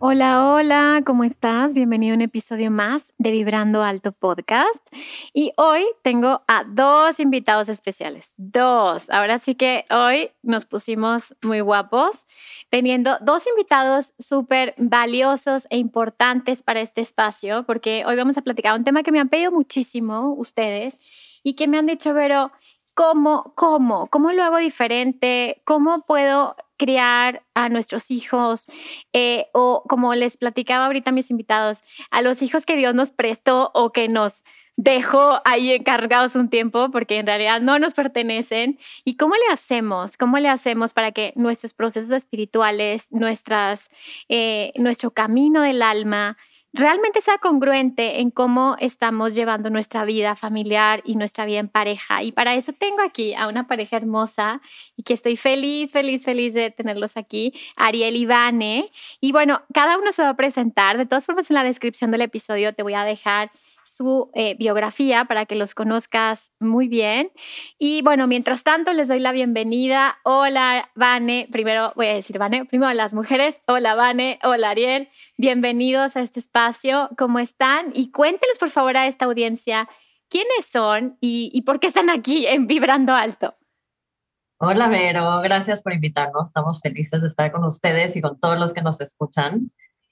Hola, hola, ¿cómo estás? Bienvenido a un episodio más de Vibrando Alto Podcast. Y hoy tengo a dos invitados especiales. Dos. Ahora sí que hoy nos pusimos muy guapos, teniendo dos invitados súper valiosos e importantes para este espacio, porque hoy vamos a platicar un tema que me han pedido muchísimo ustedes y que me han dicho, pero ¿cómo, cómo, cómo lo hago diferente? ¿Cómo puedo criar a nuestros hijos eh, o como les platicaba ahorita mis invitados, a los hijos que Dios nos prestó o que nos dejó ahí encargados un tiempo porque en realidad no nos pertenecen. ¿Y cómo le hacemos? ¿Cómo le hacemos para que nuestros procesos espirituales, nuestras, eh, nuestro camino del alma, realmente sea congruente en cómo estamos llevando nuestra vida familiar y nuestra vida en pareja. Y para eso tengo aquí a una pareja hermosa y que estoy feliz, feliz, feliz de tenerlos aquí, Ariel y Vane. Y bueno, cada uno se va a presentar. De todas formas, en la descripción del episodio te voy a dejar su eh, biografía para que los conozcas muy bien. Y bueno, mientras tanto les doy la bienvenida. Hola, Vane. Primero voy a decir Vane, primero a las mujeres. Hola, Vane. Hola, Ariel. Bienvenidos a este espacio. ¿Cómo están? Y cuénteles, por favor, a esta audiencia quiénes son y, y por qué están aquí en Vibrando Alto. Hola, Vero. Gracias por invitarnos. Estamos felices de estar con ustedes y con todos los que nos escuchan.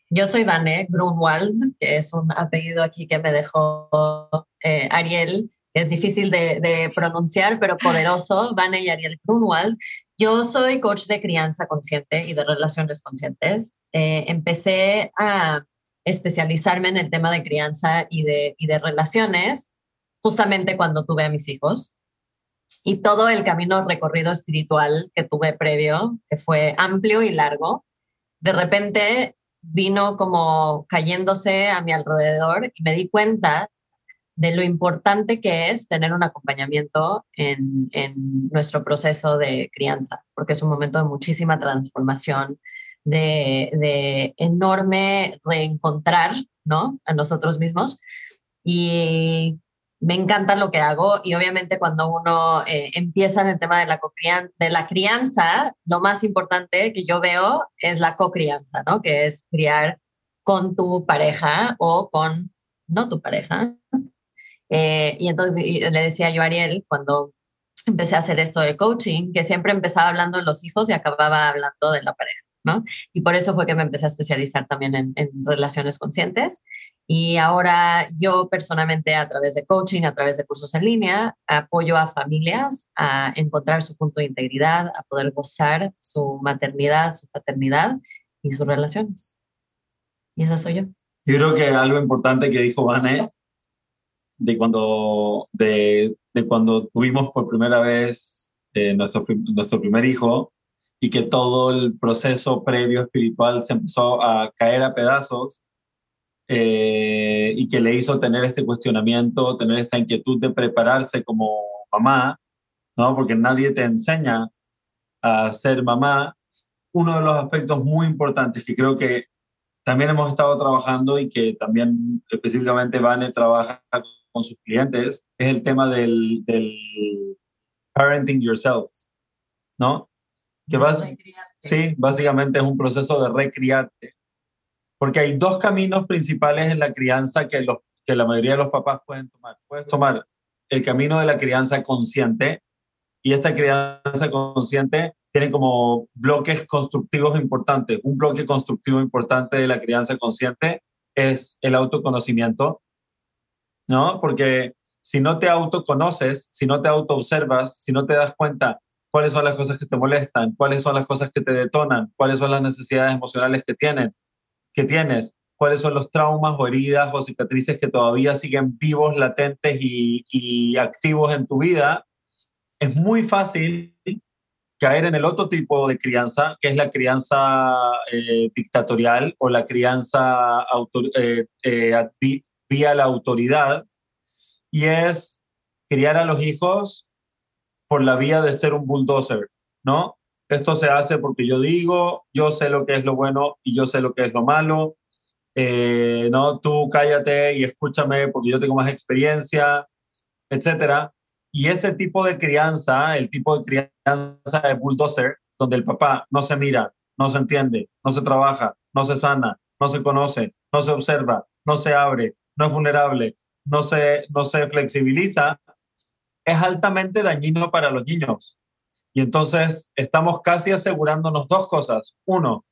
Yo soy Vane Grunwald, que es un apellido aquí que me dejó eh, Ariel, es difícil de, pronunciar, pero poderoso, Vane y Ariel Grunwald. Yo soy coach de crianza consciente y de relaciones conscientes. Eh, empecé a especializarme en el tema de crianza y de, y de relaciones justamente cuando tuve a mis hijos. Y todo el camino recorrido espiritual que tuve previo, que fue amplio y largo, de repente vino como cayéndose a mi alrededor y me di cuenta de lo importante que es tener un acompañamiento en, nuestro proceso de crianza, porque es un momento de muchísima transformación, de, de enorme reencontrar ¿no? a nosotros mismos. Y me encanta lo que hago y obviamente cuando uno eh, empieza en el tema de la, de la crianza, lo más importante que yo veo es la cocrianza, ¿no? Que es criar con tu pareja o con no tu pareja. Eh, y entonces le decía yo a Ariel cuando empecé a hacer esto de coaching, que siempre empezaba hablando de los hijos y acababa hablando de la pareja, ¿no? Y por eso fue que me empecé a especializar también en, en relaciones conscientes y ahora yo personalmente a través de coaching, a través de cursos en línea, apoyo a familias a encontrar su punto de integridad, a poder gozar su maternidad, su paternidad y sus relaciones. Y esa soy yo. Yo creo que algo importante que dijo Vane, de cuando, de, de cuando tuvimos por primera vez eh, nuestro, nuestro primer hijo y que todo el proceso previo espiritual se empezó a caer a pedazos, eh, y que le hizo tener este cuestionamiento, tener esta inquietud de prepararse como mamá, ¿no? Porque nadie te enseña a ser mamá. Uno de los aspectos muy importantes que creo que también hemos estado trabajando y que también específicamente Vane trabaja con sus clientes es el tema del, del parenting yourself, ¿no? Que vas, sí, básicamente es un proceso de recriarte porque hay dos caminos principales en la crianza que, los, que la mayoría de los papás pueden tomar. Puedes tomar el camino de la crianza consciente y esta crianza consciente tiene como bloques constructivos importantes. Un bloque constructivo importante de la crianza consciente es el autoconocimiento, ¿no? Porque si no te autoconoces, si no te autoobservas, si no te das cuenta cuáles son las cosas que te molestan, cuáles son las cosas que te detonan, cuáles son las necesidades emocionales que tienen, que tienes, cuáles son los traumas o heridas o cicatrices que todavía siguen vivos, latentes y, activos en tu vida, es muy fácil caer en el otro tipo de crianza, que es la crianza eh, dictatorial o la crianza eh, eh, vía la autoridad, y es criar a los hijos por la vía de ser un bulldozer, ¿no? Esto se hace porque yo digo, yo sé lo que es lo bueno y yo sé lo que es lo malo. Eh, no, tú cállate y escúchame porque yo tengo más experiencia, etcétera. Y ese tipo de crianza, el tipo de crianza de bulldozer, donde el papá no se mira, no se entiende, no se trabaja, no se sana, no se conoce, no se observa, no se abre, no es vulnerable, no se, no se flexibiliza, es altamente dañino para los niños. Y entonces estamos casi asegurándonos dos cosas. Uno,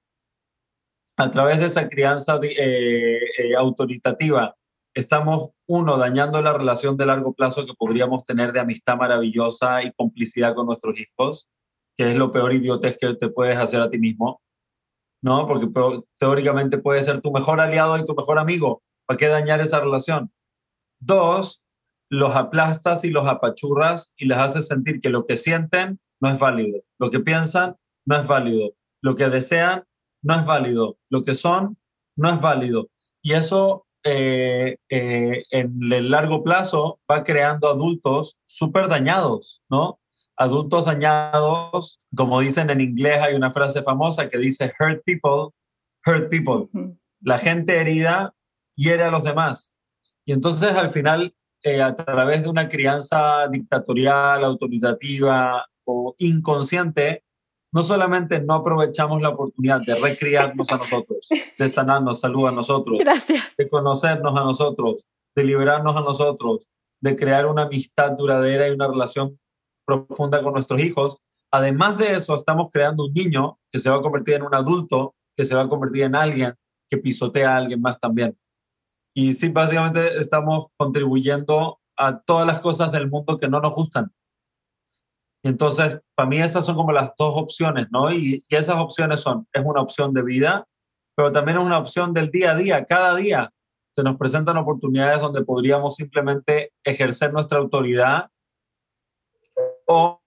a través de esa crianza eh, eh, autoritativa, estamos, uno, dañando la relación de largo plazo que podríamos tener de amistad maravillosa y complicidad con nuestros hijos, que es lo peor idiotez que te puedes hacer a ti mismo, ¿no? Porque teóricamente puede ser tu mejor aliado y tu mejor amigo. ¿Para qué dañar esa relación? Dos, los aplastas y los apachurras y les haces sentir que lo que sienten no es válido, lo que piensan no es válido, lo que desean no es válido, lo que son no es válido. Y eso eh, eh, en el largo plazo va creando adultos súper dañados, ¿no? Adultos dañados, como dicen en inglés, hay una frase famosa que dice, hurt people, hurt people. La gente herida hiere a los demás. Y entonces al final eh, a través de una crianza dictatorial, autoritativa o inconsciente, no solamente no aprovechamos la oportunidad de recriarnos a nosotros, de sanarnos salud a nosotros, de conocernos a nosotros, de liberarnos a nosotros, de crear una amistad duradera y una relación profunda con nuestros hijos. Además de eso, estamos creando un niño que se va a convertir en un adulto, que se va a convertir en alguien que pisotea a alguien más también. Y sí, básicamente estamos contribuyendo a todas las cosas del mundo que no nos gustan. Entonces, para mí esas son como las dos opciones, ¿no? Y, y, esas opciones son, es una opción de vida, pero también es una opción del día a día. Cada día se nos presentan oportunidades donde podríamos simplemente ejercer nuestra autoridad o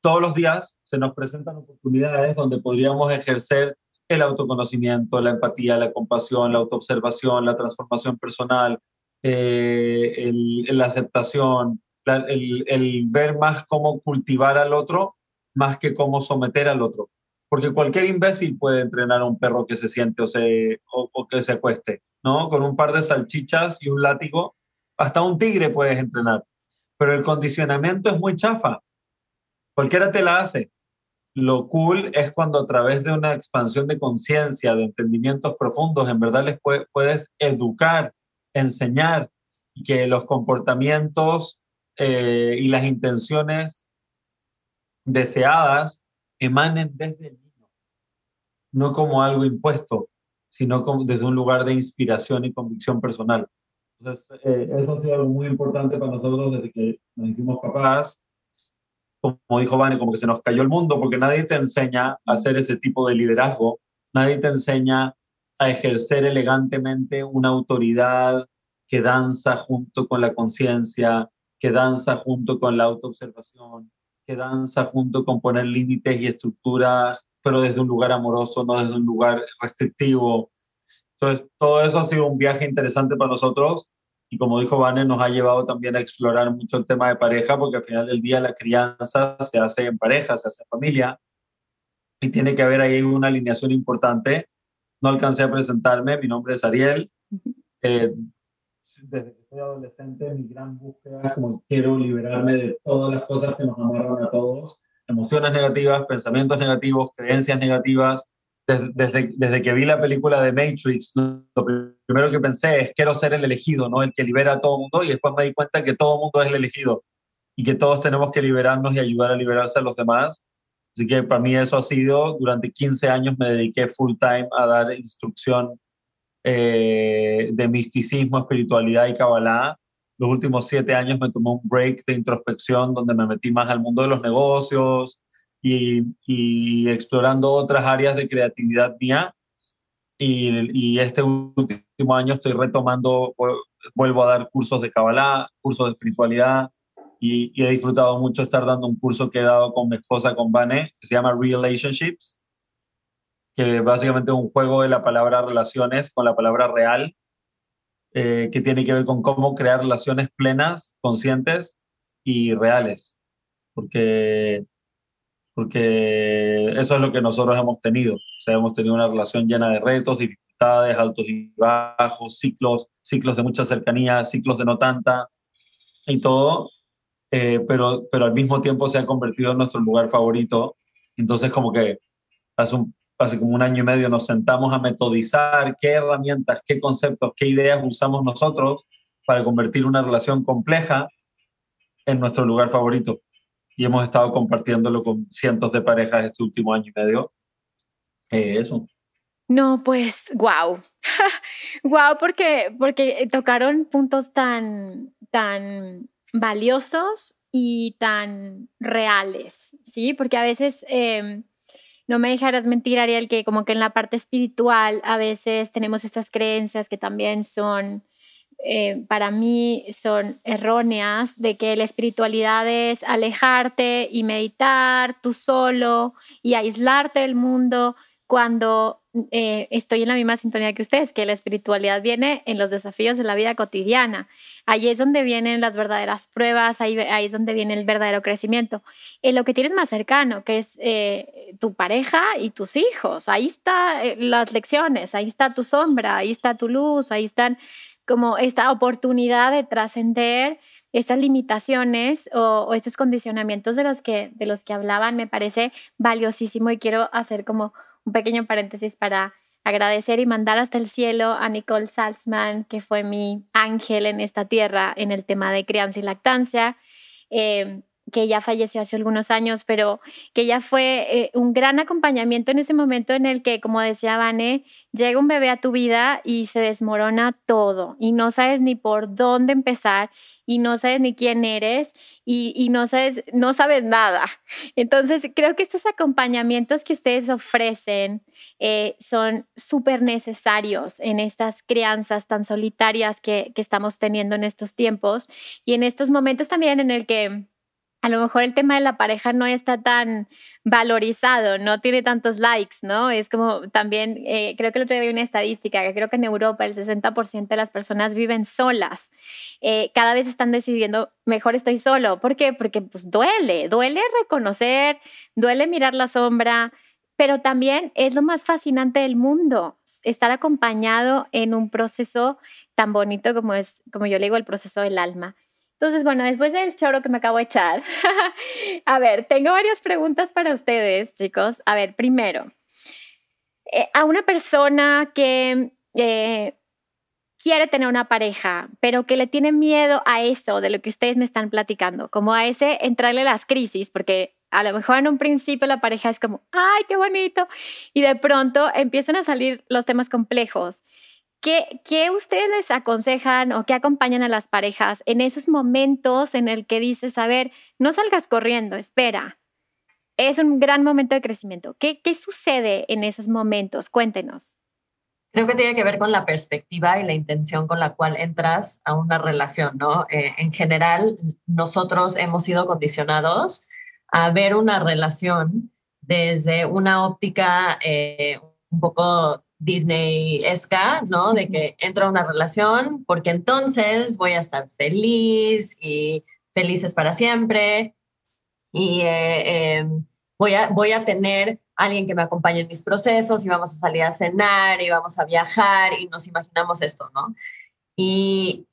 todos los días se nos presentan oportunidades donde podríamos ejercer el autoconocimiento, la empatía, la compasión, la autoobservación, la transformación personal, eh, la aceptación, el, ver más cómo cultivar al otro más que cómo someter al otro. Porque cualquier imbécil puede entrenar a un perro que se siente o, se, o que se acueste, ¿no? Con un par de salchichas y un látigo, hasta un tigre puedes entrenar. Pero el condicionamiento es muy chafa. Cualquiera te la hace. Lo cool es cuando a través de una expansión de conciencia, de entendimientos profundos, en verdad les puedes educar, enseñar que los comportamientos eh, y las intenciones deseadas emanen desde el niño, no como algo impuesto, sino como desde un lugar de inspiración y convicción personal. Entonces, eh, eso ha sido algo muy importante para nosotros desde que nos hicimos papás. Como dijo Vane, como que se nos cayó el mundo, porque nadie te enseña a hacer ese tipo de liderazgo, nadie te enseña a ejercer elegantemente una autoridad que danza junto con la conciencia, que danza junto con la autoobservación, que danza junto con poner límites y estructuras, pero desde un lugar amoroso, no desde un lugar restrictivo. Entonces, todo eso ha sido un viaje interesante para nosotros y como dijo Vane, nos ha llevado también a explorar mucho el tema de pareja, porque al final del día la crianza se hace en pareja, se hace en familia, y tiene que haber ahí una alineación importante. No alcancé a presentarme, mi nombre es Ariel. Eh, desde que soy adolescente, mi gran búsqueda es como quiero liberarme de todas las cosas que nos amarran a todos, emociones negativas, pensamientos negativos, creencias negativas, desde, desde, que vi la película de Matrix, lo primero que pensé es quiero ser el elegido, ¿no? El que libera a todo el mundo y después me di cuenta que todo el mundo es el elegido y que todos tenemos que liberarnos y ayudar a liberarse a los demás. Así que para mí eso ha sido, durante 15 años me dediqué full time a dar instrucción eh, de misticismo, espiritualidad y cabalá los últimos siete años me tomé un break de introspección donde me metí más al mundo de los negocios y, explorando otras áreas de creatividad mía. Y, este último año estoy retomando, vuelvo a dar cursos de Kabbalah, cursos de espiritualidad, y, he disfrutado mucho estar dando un curso que he dado con mi esposa, con Vane, que se llama Relationships, que básicamente es un juego de la palabra relaciones con la palabra real, eh, que tiene que ver con cómo crear relaciones plenas, conscientes y reales. Porque, porque eso es lo que nosotros hemos tenido. O sea, hemos tenido una relación llena de retos, dificultades, altos y bajos, ciclos, ciclos de mucha cercanía, ciclos de no tanta y todo. Eh, pero, pero al mismo tiempo se ha convertido en nuestro lugar favorito. Entonces, como que hace un, hace como un año y medio nos sentamos a metodizar qué herramientas, qué conceptos, qué ideas usamos nosotros para convertir una relación compleja en nuestro lugar favorito. Y hemos estado compartiéndolo con cientos de parejas este último año y medio. Eh, eso. No, pues, wow. wow, porque, porque tocaron puntos tan, tan valiosos y tan reales, ¿sí? Porque a veces... Eh, no me dejarás mentir, Ariel, que como que en la parte espiritual a veces tenemos estas creencias que también son, eh, para mí, son erróneas, de que la espiritualidad es alejarte y meditar tú solo y aislarte del mundo cuando eh, estoy en la misma sintonía que ustedes, que la espiritualidad viene en los desafíos de la vida cotidiana. Ahí es donde vienen las verdaderas pruebas, ahí, ahí es donde viene el verdadero crecimiento. En lo que tienes más cercano, que es eh, tu pareja y tus hijos, ahí están eh, las lecciones, ahí está tu sombra, ahí está tu luz, ahí están como esta oportunidad de trascender estas limitaciones o, o, estos condicionamientos de los, que, de los que hablaban me parece valiosísimo y quiero hacer como un pequeño paréntesis para agradecer y mandar hasta el cielo a Nicole Salzman, que fue mi ángel en esta tierra en el tema de crianza y lactancia. Eh, que ya falleció hace algunos años, pero que ya fue eh, un gran acompañamiento en ese momento en el que, como decía Vane, llega un bebé a tu vida y se desmorona todo y no sabes ni por dónde empezar y no sabes ni quién eres y, y no, sabes, no sabes nada. Entonces, creo que estos acompañamientos que ustedes ofrecen eh, son súper necesarios en estas crianzas tan solitarias que, que estamos teniendo en estos tiempos y en estos momentos también en el que a lo mejor el tema de la pareja no está tan valorizado, no tiene tantos likes, ¿no? Es como también, eh, creo que el otro día vi una estadística que creo que en Europa el 60% de las personas viven solas. Eh, cada vez están decidiendo, mejor estoy solo. ¿Por qué? Porque pues duele, duele reconocer, duele mirar la sombra, pero también es lo más fascinante del mundo, estar acompañado en un proceso tan bonito como es, como yo le digo, el proceso del alma. Entonces, bueno, después del choro que me acabo de echar, a ver, tengo varias preguntas para ustedes, chicos. A ver, primero, eh, a una persona que eh, quiere tener una pareja, pero que le tiene miedo a eso de lo que ustedes me están platicando, como a ese entrarle las crisis, porque a lo mejor en un principio la pareja es como, ay, qué bonito, y de pronto empiezan a salir los temas complejos. ¿Qué, ustedes les aconsejan o qué acompañan a las parejas en esos momentos en el que dices, a ver, no salgas corriendo, espera? Es un gran momento de crecimiento. ¿Qué, qué sucede en esos momentos? Cuéntenos. Creo que tiene que ver con la perspectiva y la intención con la cual entras a una relación, ¿no? Eh, en general, nosotros hemos sido condicionados a ver una relación desde una óptica eh, un poco Disney-esca, ¿no? De que entro a una relación porque entonces voy a estar feliz y felices para siempre y eh, em, voy, a, voy a tener alguien que me acompañe en mis procesos y vamos a salir a cenar y vamos a viajar y nos imaginamos esto, ¿no? Y,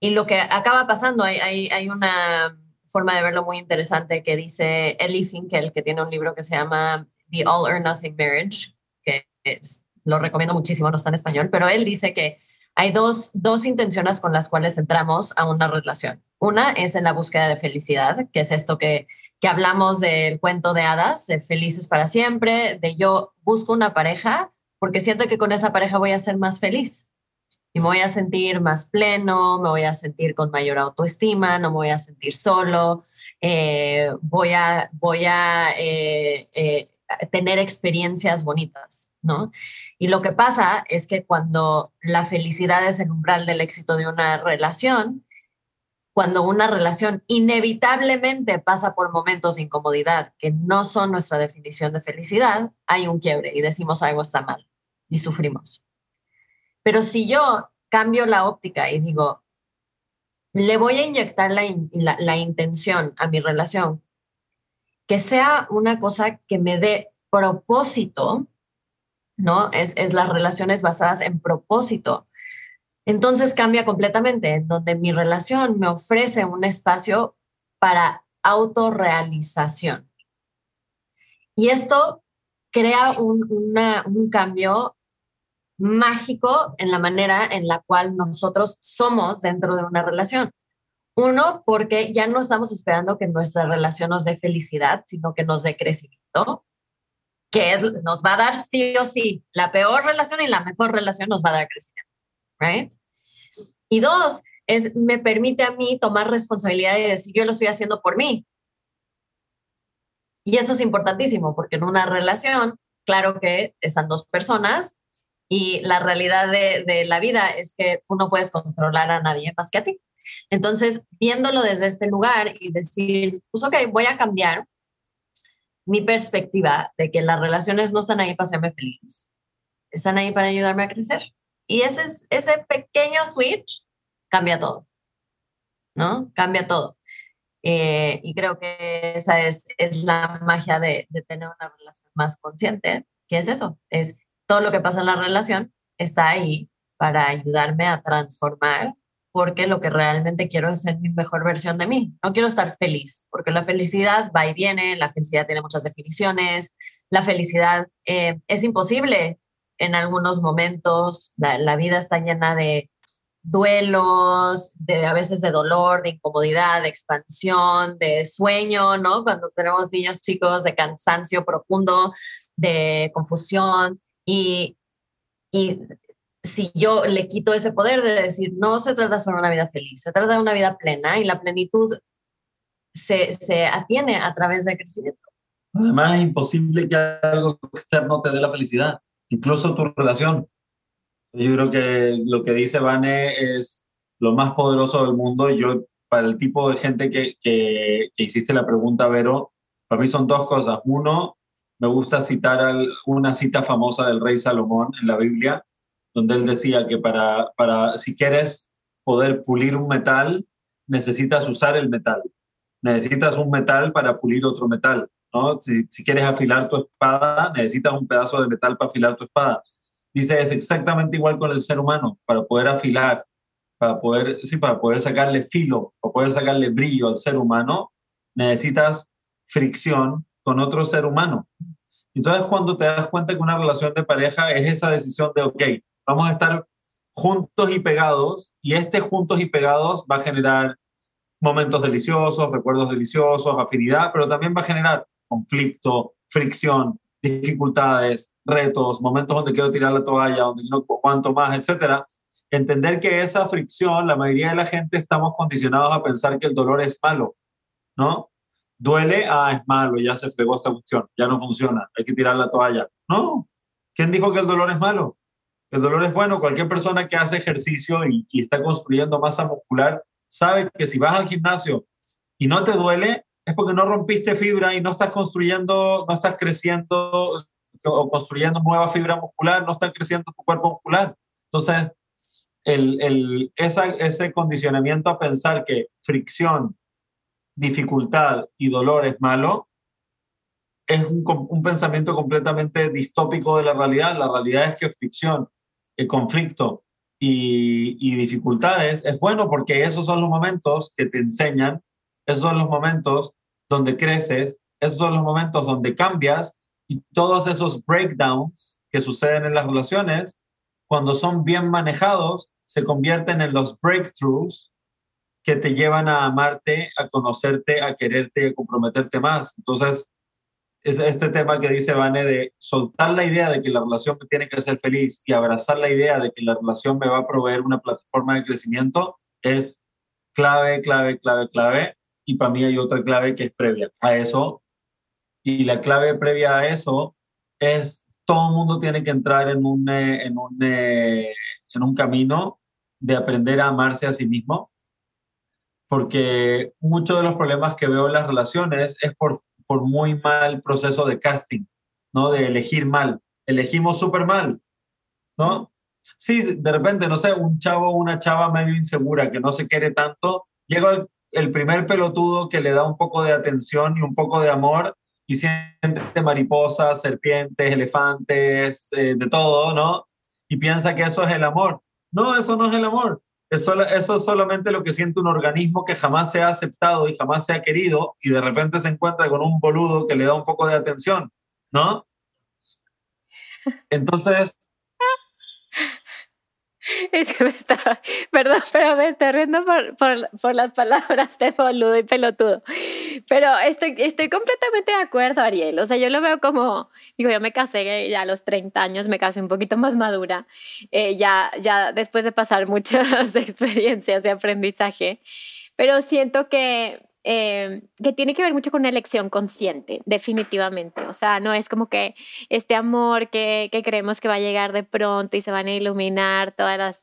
y lo que acaba pasando, hay, hay, hay una forma de verlo muy interesante que dice Ellie Finkel, que tiene un libro que se llama The All or Nothing Marriage, que es lo recomiendo muchísimo, no está en español, pero él dice que hay dos, dos intenciones con las cuales entramos a una relación. Una es en la búsqueda de felicidad, que es esto que, que hablamos del cuento de hadas, de felices para siempre, de yo busco una pareja porque siento que con esa pareja voy a ser más feliz. y me voy a sentir más pleno, me voy a sentir con mayor autoestima, no me voy a sentir solo, eh, voy a, voy a eh, eh, tener experiencias bonitas, ¿no? Y lo que pasa es que cuando la felicidad es el umbral del éxito de una relación, cuando una relación inevitablemente pasa por momentos de incomodidad que no son nuestra definición de felicidad, hay un quiebre y decimos algo está mal y sufrimos. Pero si yo cambio la óptica y digo, le voy a inyectar la, intención a mi relación, que sea una cosa que me dé propósito, ¿no? Es, es las relaciones basadas en propósito. Entonces cambia completamente, en donde mi relación me ofrece un espacio para autorrealización. Y esto crea un, un cambio mágico en la manera en la cual nosotros somos dentro de una relación. Uno, porque ya no estamos esperando que nuestra relación nos dé felicidad, sino que nos dé crecimiento, que es, nos va a dar sí o sí. La peor relación y la mejor relación nos va a dar crecimiento. Right? Y dos, es, me permite a mí tomar responsabilidad y decir, yo lo estoy haciendo por mí. Y eso es importantísimo, porque en una relación, claro que están dos personas y la realidad de, la vida es que tú no puedes controlar a nadie más que a ti. Entonces, viéndolo desde este lugar y decir, pues ok, voy a cambiar mi perspectiva de que las relaciones no están ahí para hacerme feliz, están ahí para ayudarme a crecer. Y ese, ese pequeño switch cambia todo, ¿no? Cambia todo. Eh, y creo que esa es, es la magia de, de tener una relación más consciente, que es eso, es todo lo que pasa en la relación está ahí para ayudarme a transformar, porque lo que realmente quiero es ser mi mejor versión de mí. No quiero estar feliz, porque la felicidad va y viene, la felicidad tiene muchas definiciones, la felicidad eh, es imposible en algunos momentos, la, vida está llena de duelos, de a veces de dolor, de incomodidad, de expansión, de sueño, ¿no? Cuando tenemos niños chicos, de cansancio profundo, de confusión, y, y si yo le quito ese poder de decir, no se trata solo de una vida feliz, se trata de una vida plena y la plenitud se, se atiene a través del crecimiento. Además, es imposible que algo externo te dé la felicidad, incluso tu relación. Yo creo que lo que dice Vane es lo más poderoso del mundo. Yo, para el tipo de gente que, que, que hiciste la pregunta, Vero, para mí son dos cosas. Uno, me gusta citar una cita famosa del rey Salomón en la Biblia, donde él decía que para, para si quieres poder pulir un metal, necesitas usar el metal. Necesitas un metal para pulir otro metal. ¿no? Si, si quieres afilar tu espada, necesitas un pedazo de metal para afilar tu espada. Dice, es exactamente igual con el ser humano, para poder afilar, para poder, sí, para poder sacarle filo, para poder sacarle brillo al ser humano, necesitas fricción con otro ser humano. Entonces, cuando te das cuenta que una relación de pareja es esa decisión de, ok, vamos a estar juntos y pegados, y este juntos y pegados va a generar momentos deliciosos, recuerdos deliciosos, afinidad, pero también va a generar conflicto, fricción, dificultades, retos, momentos donde quiero tirar la toalla, donde no cuanto más, etcétera. Entender que esa fricción, la mayoría de la gente estamos condicionados a pensar que el dolor es malo, ¿no? duele, ah, es malo, ya se fregó esta cuestión, ya no funciona, hay que tirar la toalla. No, ¿quién dijo que el dolor es malo? El dolor es bueno. Cualquier persona que hace ejercicio y, está construyendo masa muscular sabe que si vas al gimnasio y no te duele, es porque no rompiste fibra y no estás construyendo, no estás creciendo o construyendo nueva fibra muscular, no está creciendo tu cuerpo muscular. Entonces, el, el, ese condicionamiento a pensar que fricción dificultad y dolor es malo, es un, pensamiento completamente distópico de la realidad. La realidad es que fricción, conflicto y, y, dificultades es bueno porque esos son los momentos que te enseñan, esos son los momentos donde creces, esos son los momentos donde cambias y todos esos breakdowns que suceden en las relaciones, cuando son bien manejados, se convierten en los breakthroughs que te llevan a amarte, a conocerte, a quererte, a comprometerte más. Entonces, es este tema que dice Vane de soltar la idea de que la relación me tiene que hacer feliz y abrazar la idea de que la relación me va a proveer una plataforma de crecimiento es clave, clave, clave, clave. Y para mí hay otra clave que es previa a eso. Y la clave previa a eso es todo el mundo tiene que entrar en un, eh, en un, eh, en un camino de aprender a amarse a sí mismo, porque muchos de los problemas que veo en las relaciones es por, por muy mal proceso de casting, ¿no? De elegir mal. Elegimos súper mal, ¿no? Sí, de repente, no sé, un chavo o una chava medio insegura que no se quiere tanto, llega el, el primer pelotudo que le da un poco de atención y un poco de amor y siente mariposas, serpientes, elefantes, eh, de todo, ¿no? Y piensa que eso es el amor. No, eso no es el amor. Eso, eso es solamente lo que siente un organismo que jamás se ha aceptado y jamás se ha querido y de repente se encuentra con un boludo que le da un poco de atención, ¿no? Entonces, Es que me está, perdón, pero me estoy riendo por, por, por, las palabras de boludo y pelotudo. Pero estoy, estoy completamente de acuerdo, Ariel. O sea, yo lo veo como, digo, yo me casé ya a los 30 años, me casé un poquito más madura, eh, ya, ya después de pasar muchas experiencias de aprendizaje. Pero siento que eh, que tiene que ver mucho con una elección consciente, definitivamente. O sea, no es como que este amor que, que creemos que va a llegar de pronto y se van a iluminar todas las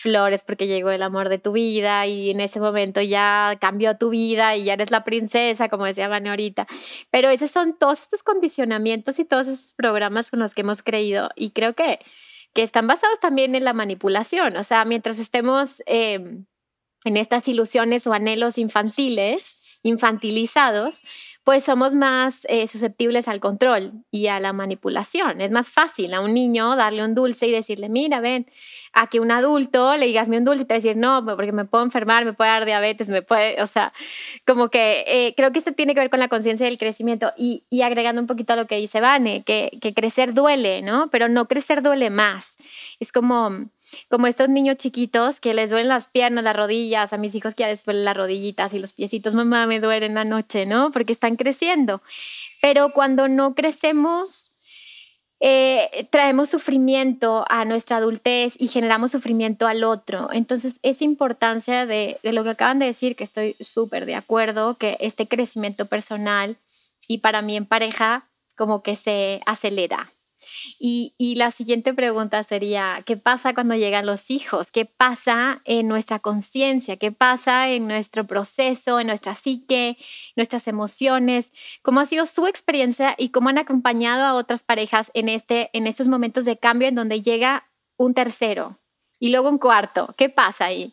flores porque llegó el amor de tu vida y en ese momento ya cambió tu vida y ya eres la princesa, como decía Vane. Pero esos son todos estos condicionamientos y todos esos programas con los que hemos creído y creo que, que están basados también en la manipulación. O sea, mientras estemos... Eh, en estas ilusiones o anhelos infantiles, infantilizados, pues somos más eh, susceptibles al control y a la manipulación. Es más fácil a un niño darle un dulce y decirle, mira, ven, a que un adulto le digas un dulce y te decir, no, porque me puedo enfermar, me puede dar diabetes, me puede, o sea, como que eh, creo que esto tiene que ver con la conciencia del crecimiento y, y, agregando un poquito a lo que dice Vane, que, que crecer duele, ¿no? Pero no crecer duele más. Es como como estos niños chiquitos que les duelen las piernas, las rodillas, a mis hijos que ya les duelen las rodillitas y los piecitos, mamá, me duelen la noche, ¿no? Porque están creciendo. Pero cuando no crecemos, eh, traemos sufrimiento a nuestra adultez y generamos sufrimiento al otro. Entonces, esa importancia de, de lo que acaban de decir, que estoy súper de acuerdo, que este crecimiento personal y para mí en pareja como que se acelera. Y, la siguiente pregunta sería, ¿qué pasa cuando llegan los hijos? ¿Qué pasa en nuestra conciencia? ¿Qué pasa en nuestro proceso, en nuestra psique, nuestras emociones? ¿Cómo ha sido su experiencia y cómo han acompañado a otras parejas en, este, en estos momentos de cambio en donde llega un tercero y luego un cuarto? ¿Qué pasa ahí?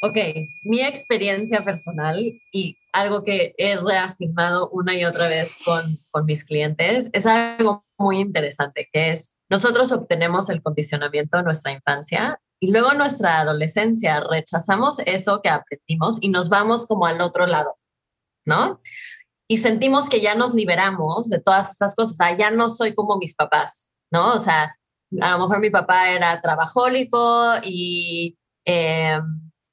Ok, mi experiencia personal y algo que he reafirmado una y otra vez con, con mis clientes es algo muy interesante, que es nosotros obtenemos el condicionamiento de nuestra infancia y luego en nuestra adolescencia rechazamos eso que aprendimos y nos vamos como al otro lado, ¿no? Y sentimos que ya nos liberamos de todas esas cosas, sea, ya no soy como mis papás, ¿no? O sea, a lo mejor mi papá era trabajólico y... Eh,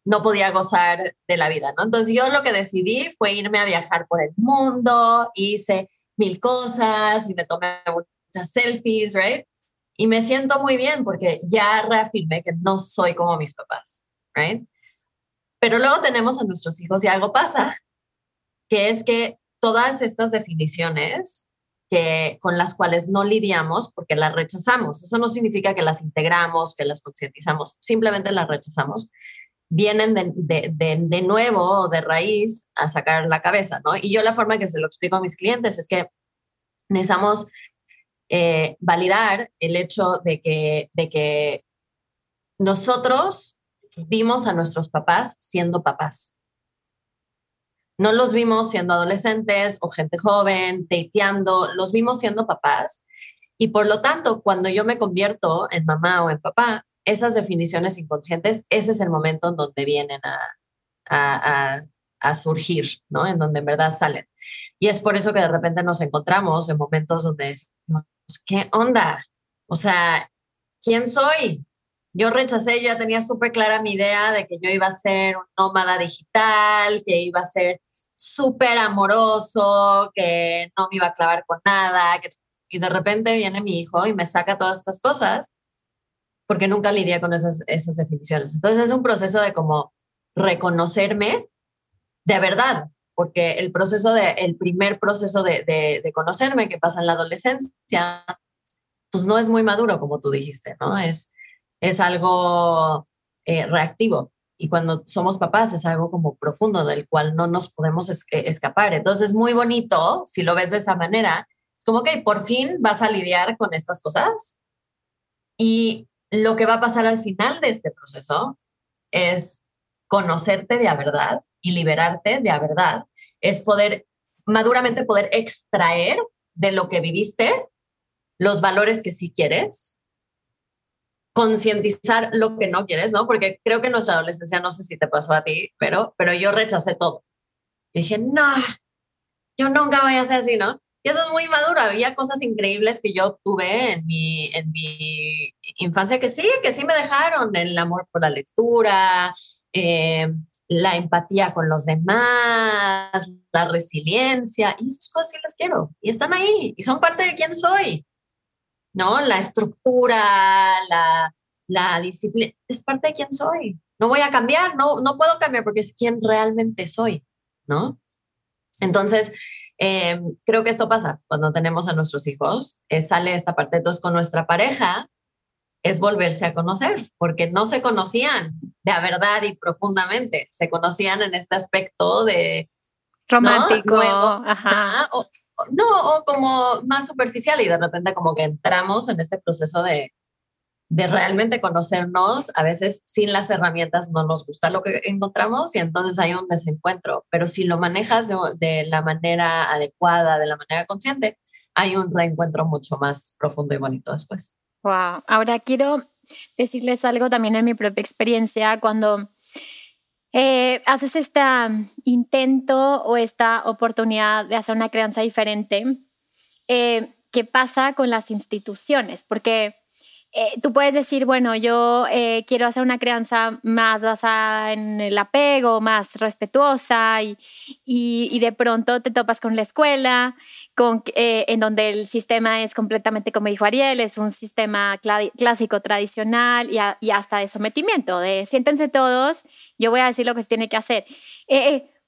no podía gozar de la vida, ¿no? Entonces yo lo que decidí fue irme a viajar por el mundo, hice mil cosas y me tomé muchas selfies, ¿right? Y me siento muy bien porque ya reafirmé que no soy como mis papás, ¿right? Pero luego tenemos a nuestros hijos y algo pasa, que es que todas estas definiciones que, con las cuales no lidiamos porque las rechazamos, eso no significa que las integramos, que las concientizamos, simplemente las rechazamos vienen de, de, de, nuevo de raíz a sacar la cabeza, ¿no? Y yo la forma que se lo explico a mis clientes es que necesitamos eh, validar el hecho de que, de que nosotros vimos a nuestros papás siendo papás. No los vimos siendo adolescentes o gente joven, teiteando, los vimos siendo papás. Y por lo tanto, cuando yo me convierto en mamá o en papá, esas definiciones inconscientes, ese es el momento en donde vienen a, a, a, surgir, ¿no? En donde en verdad salen. Y es por eso que de repente nos encontramos en momentos donde decimos, ¿qué onda? O sea, ¿quién soy? Yo rechacé, ya tenía súper clara mi idea de que yo iba a ser un nómada digital, que iba a ser súper amoroso, que no me iba a clavar con nada, y de repente viene mi hijo y me saca todas estas cosas porque nunca lidia con esas, esas definiciones. Entonces es un proceso de como reconocerme de verdad, porque el proceso de, el primer proceso de, de, conocerme que pasa en la adolescencia, pues no es muy maduro, como tú dijiste, ¿no? Es, es algo eh, reactivo. Y cuando somos papás es algo como profundo del cual no nos podemos escapar. Entonces es muy bonito, si lo ves de esa manera, es como que por fin vas a lidiar con estas cosas. Y lo que va a pasar al final de este proceso es conocerte de a verdad y liberarte de a verdad. Es poder, maduramente poder extraer de lo que viviste los valores que sí quieres concientizar lo que no quieres, ¿no? Porque creo que en nuestra adolescencia, no sé si te pasó a ti, pero, pero yo rechacé todo. Dije, no, yo nunca voy a ser así, ¿no? Y eso es muy maduro. Había cosas increíbles que yo tuve en mi, en mi infancia que sí, que sí me dejaron. El amor por la lectura, eh, la empatía con los demás, la resiliencia. Y esas cosas sí las quiero. Y están ahí. Y son parte de quién soy. ¿no? La estructura, la, la disciplina, es parte de quién soy. No voy a cambiar, no, no puedo cambiar porque es quien realmente soy, ¿no? Entonces, em, creo que esto pasa cuando tenemos a nuestros hijos, sale esta parte. Entonces, con nuestra pareja es volverse a conocer, porque no se conocían de verdad y profundamente, se conocían en este aspecto de romántico, ajá. no, o como más superficial y de repente como que entramos en este proceso de, de realmente conocernos, a veces sin las herramientas no nos gusta lo que encontramos y entonces hay un desencuentro, pero si lo manejas de, la manera adecuada, de la manera consciente, hay un reencuentro mucho más profundo y bonito después. Wow, ahora quiero decirles algo también en mi propia experiencia cuando eh, haces este intento o esta oportunidad de hacer una crianza diferente, eh, ¿qué pasa con las instituciones? Porque eh, tú puedes decir, bueno, yo eh, quiero hacer una crianza más basada en el apego, más respetuosa y, y, de pronto te topas con la escuela, con, eh, en donde el sistema es completamente, como dijo Ariel, es un sistema clásico, tradicional y, y, hasta de sometimiento, de siéntense todos, yo voy a decir lo que se tiene que hacer.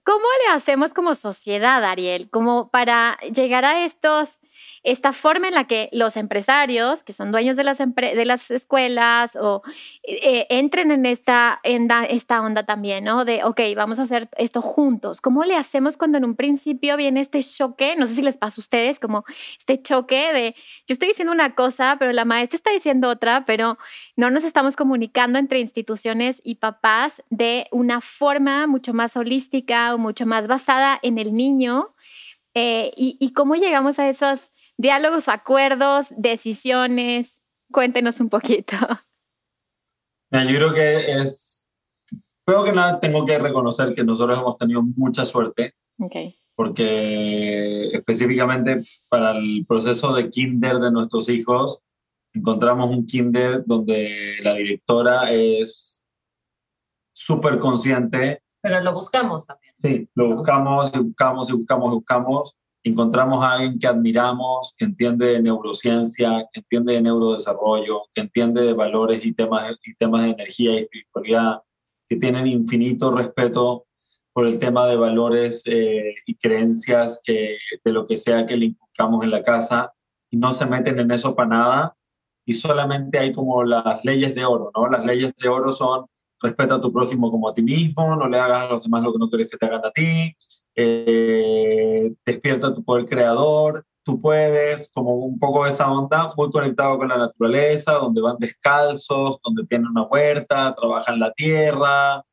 ¿Cómo le hacemos como sociedad, Ariel, como para llegar a estos esta forma en la que los empresarios, que son dueños de las, de las escuelas, o, eh, entren en esta, en esta onda también, ¿no? De, ok, vamos a hacer esto juntos. ¿Cómo le hacemos cuando en un principio viene este choque? No sé si les pasa a ustedes, como este choque de, yo estoy diciendo una cosa, pero la maestra está diciendo otra, pero no nos estamos comunicando entre instituciones y papás de una forma mucho más holística o mucho más basada en el niño. Eh, y, y, cómo llegamos a esos diálogos, acuerdos, decisiones. Cuéntenos un poquito. Yo creo que es, creo que nada, tengo que reconocer que nosotros hemos tenido mucha suerte. Okay. Porque específicamente para el proceso de kinder de nuestros hijos, encontramos un kinder donde la directora es súper consciente. Pero lo buscamos también. Sí, lo buscamos y buscamos y buscamos y buscamos encontramos a alguien que admiramos, que entiende de neurociencia, que entiende de neurodesarrollo, que entiende de valores y temas, y temas de energía y espiritualidad, que tienen infinito respeto por el tema de valores eh, y creencias que, de lo que sea que le inculcamos en la casa y no se meten en eso para nada y solamente hay como las leyes de oro, ¿no? Las leyes de oro son respeta a tu prójimo como a ti mismo, no le hagas a los demás lo que no quieres que te hagan a ti, eh, despierta tu poder creador, tú puedes, como un poco esa onda, muy conectado con la naturaleza, donde van descalzos, donde tienen una huerta, trabajan la tierra,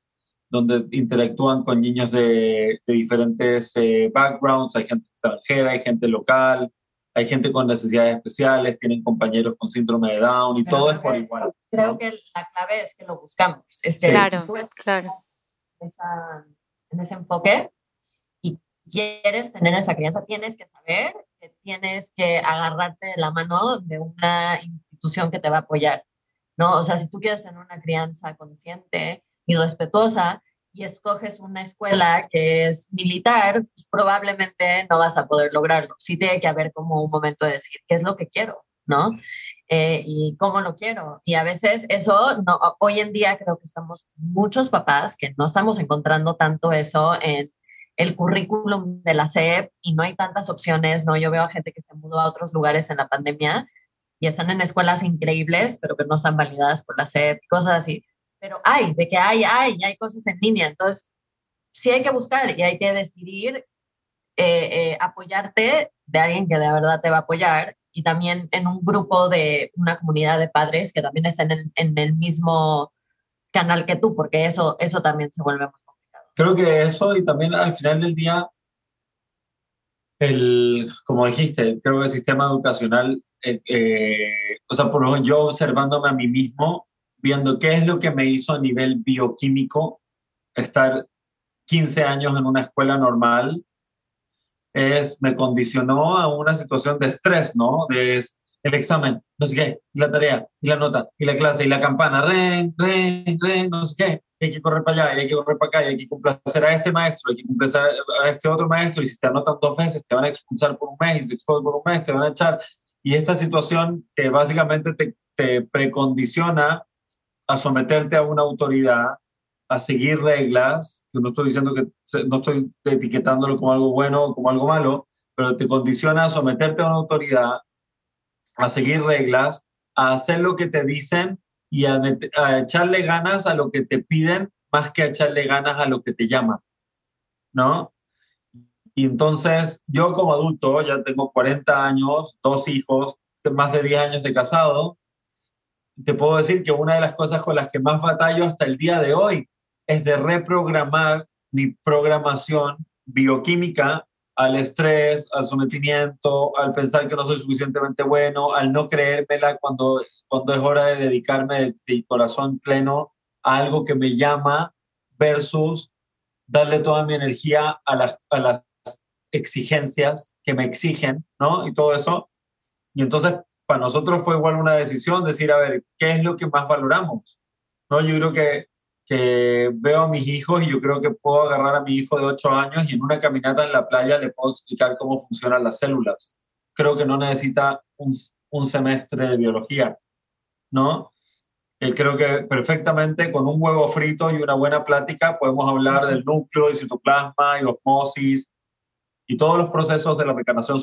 donde interactúan con niños de, diferentes eh, backgrounds, hay gente extranjera, hay gente local, hay gente con necesidades especiales, tienen compañeros con síndrome de Down y todo es por igual. Creo que la clave es que lo buscamos. Es que claro, claro. en ese enfoque y quieres tener esa crianza, tienes que saber que tienes que agarrarte de la mano de una institución que te va a apoyar. ¿no? O sea, si tú quieres tener una crianza consciente y respetuosa, y escoges una escuela que es militar, pues probablemente no vas a poder lograrlo. Sí tiene que haber como un momento de decir, ¿qué es lo que quiero? ¿No? Eh, y cómo lo quiero. Y a veces eso, no, hoy en día creo que estamos muchos papás que no estamos encontrando tanto eso en el currículum de la SEP y no hay tantas opciones, ¿no? Yo veo a gente que se mudó a otros lugares en la pandemia y están en escuelas increíbles, pero que no están validadas por la SEP, cosas así pero hay, de que hay, hay, hay cosas en línea. Entonces, sí hay que buscar y hay que decidir eh, eh, apoyarte de alguien que de verdad te va a apoyar y también en un grupo de una comunidad de padres que también estén en, en el mismo canal que tú, porque eso, eso también se vuelve muy complicado. Creo que eso y también al final del día, el, como dijiste, creo que el sistema educacional, eh, o sea, por ejemplo, yo observándome a mí mismo, viendo qué es lo que me hizo a nivel bioquímico estar 15 años en una escuela normal, es, me condicionó a una situación de estrés, ¿no? De el examen, no sé qué, la tarea, y la nota, y la clase, y la campana, ren, ren, ren, no sé qué, hay que correr para allá, y hay que correr para acá, y hay que complacer a este maestro, hay que complacer a este otro maestro, y si te anotan dos veces, te van a expulsar por un mes, y si te expulsan por un mes, te van a echar. Y esta situación que básicamente te, te precondiciona a someterte a una autoridad, a seguir reglas, que no estoy diciendo que no estoy etiquetándolo como algo bueno o como algo malo, pero te condiciona a someterte a una autoridad, a seguir reglas, a hacer lo que te dicen y a, echarle ganas a lo que te piden más que a echarle ganas a lo que te llaman, ¿no? Y entonces yo como adulto, ya tengo 40 años, dos hijos, más de 10 años de casado, te puedo decir que una de las cosas con las que más batallo hasta el día de hoy es de reprogramar mi programación bioquímica al estrés, al sometimiento, al pensar que no soy suficientemente bueno, al no creérmela cuando, cuando es hora de dedicarme de, corazón pleno a algo que me llama versus darle toda mi energía a las, a las exigencias que me exigen, ¿no? Y todo eso. Y entonces para nosotros fue igual una decisión decir, a ver, ¿qué es lo que más valoramos? ¿No? Yo creo que, que veo a mis hijos y yo creo que puedo agarrar a mi hijo de 8 años y en una caminata en la playa le puedo explicar cómo funcionan las células. Creo que no necesita un, un semestre de biología, ¿no? Eh, creo que perfectamente con un huevo frito y una buena plática podemos hablar del núcleo y citoplasma y osmosis y todos los procesos de la mecanización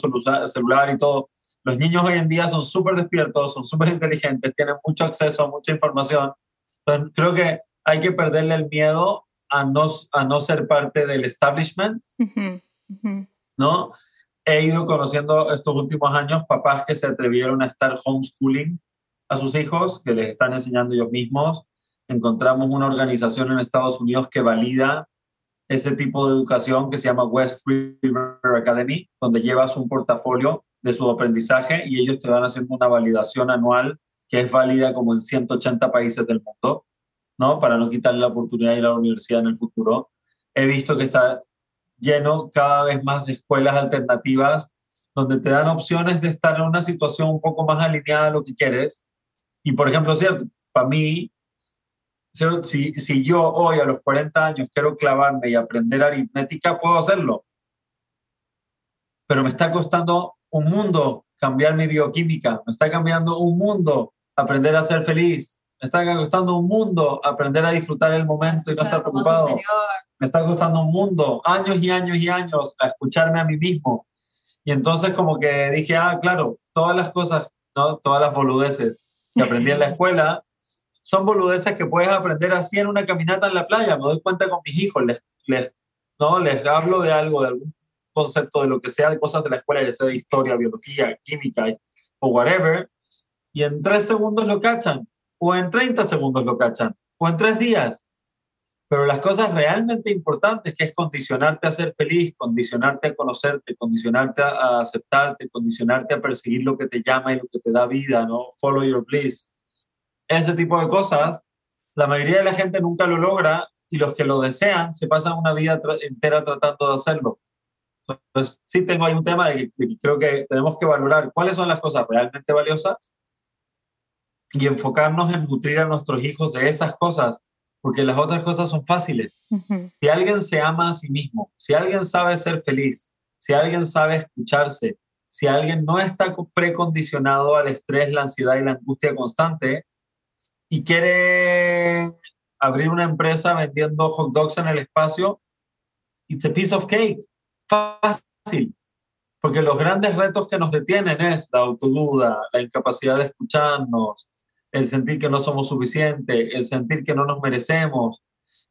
celular y todo los niños hoy en día son súper despiertos, son súper inteligentes, tienen mucho acceso a mucha información. Entonces, creo que hay que perderle el miedo a no, a no ser parte del establishment, ¿no? He ido conociendo estos últimos años papás que se atrevieron a estar homeschooling a sus hijos, que les están enseñando ellos mismos. Encontramos una organización en Estados Unidos que valida ese tipo de educación que se llama West River Academy, donde llevas un portafolio de su aprendizaje y ellos te van haciendo una validación anual que es válida como en 180 países del mundo, ¿no? Para no quitarle la oportunidad de a la universidad en el futuro. He visto que está lleno cada vez más de escuelas alternativas donde te dan opciones de estar en una situación un poco más alineada a lo que quieres. Y por ejemplo, cierto, para mí, si, si yo hoy a los 40 años quiero clavarme y aprender aritmética, puedo hacerlo. Pero me está costando un mundo cambiar mi bioquímica, me está cambiando un mundo aprender a ser feliz, me está costando un mundo aprender a disfrutar el momento y no estar preocupado. Me está costando un mundo, años y años y años, a escucharme a mí mismo. Y entonces como que dije, ah, claro, todas las cosas, ¿no? todas las boludeces que aprendí en la escuela, son boludeces que puedes aprender así en una caminata en la playa. Me doy cuenta con mis hijos, les, les, ¿no? les hablo de algo, de algún concepto de lo que sea, de cosas de la escuela, ya sea de historia, biología, química o whatever, y en tres segundos lo cachan, o en 30 segundos lo cachan, o en tres días. Pero las cosas realmente importantes, que es condicionarte a ser feliz, condicionarte a conocerte, condicionarte a aceptarte, condicionarte a perseguir lo que te llama y lo que te da vida, ¿no? Follow your bliss. Ese tipo de cosas, la mayoría de la gente nunca lo logra y los que lo desean se pasan una vida entera tratando de hacerlo. Entonces, sí tengo ahí un tema de que creo que tenemos que valorar cuáles son las cosas realmente valiosas y enfocarnos en nutrir a nuestros hijos de esas cosas porque las otras cosas son fáciles. Si alguien se ama a sí mismo, si alguien sabe ser feliz, si alguien sabe escucharse, si alguien no está precondicionado al estrés, la ansiedad y la angustia constante y quiere abrir una empresa vendiendo hot dogs en el espacio, it's a piece of cake. Fácil. Porque los grandes retos que nos detienen es la autoduda, la incapacidad de escucharnos, el sentir que no somos suficientes, el sentir que no nos merecemos.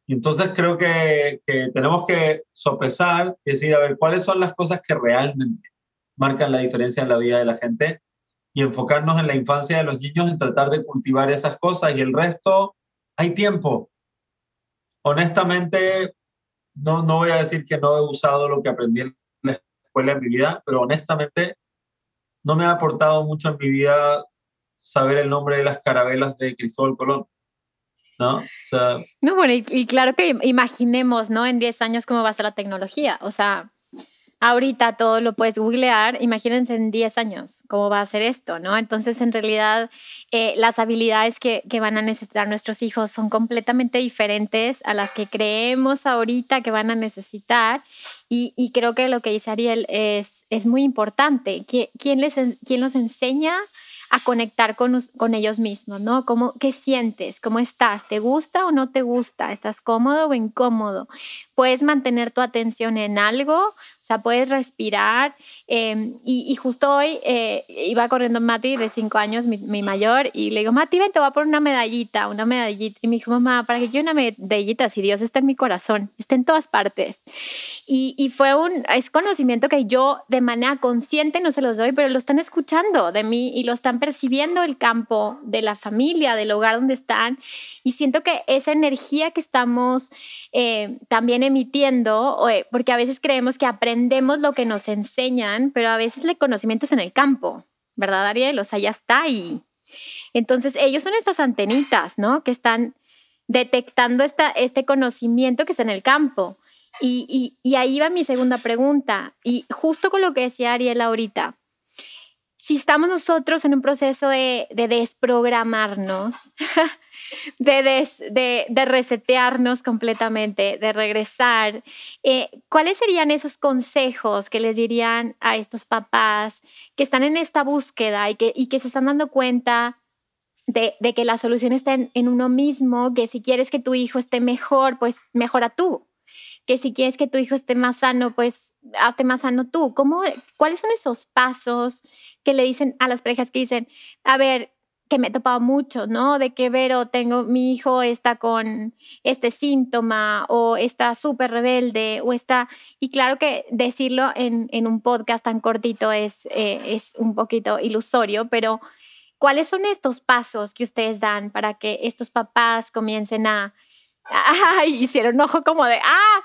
Y entonces creo que, que tenemos que sopesar decir, a ver, ¿cuáles son las cosas que realmente marcan la diferencia en la vida de la gente? Y enfocarnos en la infancia de los niños, en tratar de cultivar esas cosas y el resto, hay tiempo. Honestamente, no, no voy a decir que no he usado lo que aprendí en la escuela en mi vida, pero honestamente no me ha aportado mucho en mi vida saber el nombre de las carabelas de Cristóbal Colón. ¿No? O sea, no, bueno, y, claro que imaginemos, ¿no? En 10 años cómo va a ser la tecnología. O sea, ahorita todo lo puedes googlear, imagínense en 10 años cómo va a ser esto, ¿no? Entonces, en realidad, eh, las habilidades que, van a necesitar nuestros hijos son completamente diferentes a las que creemos ahorita que van a necesitar. Y, creo que lo que dice Ariel es, es muy importante. ¿Quién, les, quién los enseña? a conectar con, con ellos mismos, ¿no? ¿Cómo, ¿Qué sientes? ¿Cómo estás? ¿Te gusta o no te gusta? ¿Estás cómodo o incómodo? ¿Puedes mantener tu atención en algo? sea, puedes respirar. Em, y, justo hoy eh, iba corriendo Mati de cinco años, mi, mayor, y le digo, Mati, ven, te voy a poner una medallita, una medallita. Y me dijo, mamá, ¿para qué quiero una medallita si Dios está en mi corazón? Está en todas partes. Y, y fue un, es conocimiento que yo de manera consciente no se los doy, pero lo están escuchando de mí y lo están percibiendo el campo de la familia, del hogar donde están. Y siento que esa energía que estamos eh, también eh, porque a veces creemos que aprendemos lo que nos enseñan, pero a veces el conocimiento es en el campo, ¿verdad, Ariel? O sea, ya está ahí. Entonces, ellos son estas antenitas, ¿no? Que están detectando esta, este conocimiento que está en el campo. Y, y, ahí va mi segunda pregunta. Y justo con lo que decía Ariel ahorita, si estamos nosotros en un proceso de, de desprogramarnos, de, resetearnos completamente, de regresar. Eh, ¿Cuáles serían esos consejos que les dirían a estos papás que están en esta búsqueda y que, y que se están dando cuenta de, que la solución está en, uno mismo, que si quieres que tu hijo esté mejor, pues mejora tú, que si quieres que tu hijo esté más sano, pues hazte más sano tú. ¿Cómo, ¿Cuáles son esos pasos que le dicen a las parejas que dicen, a ver, que me he topado mucho, ¿no? De que Vero, tengo, mi hijo está con este síntoma o está súper rebelde o está, y claro que decirlo en, en un podcast tan cortito es, eh, es un poquito ilusorio, pero ¿cuáles son estos pasos que ustedes dan para que estos papás comiencen a ay, hicieron ojo como de, ah,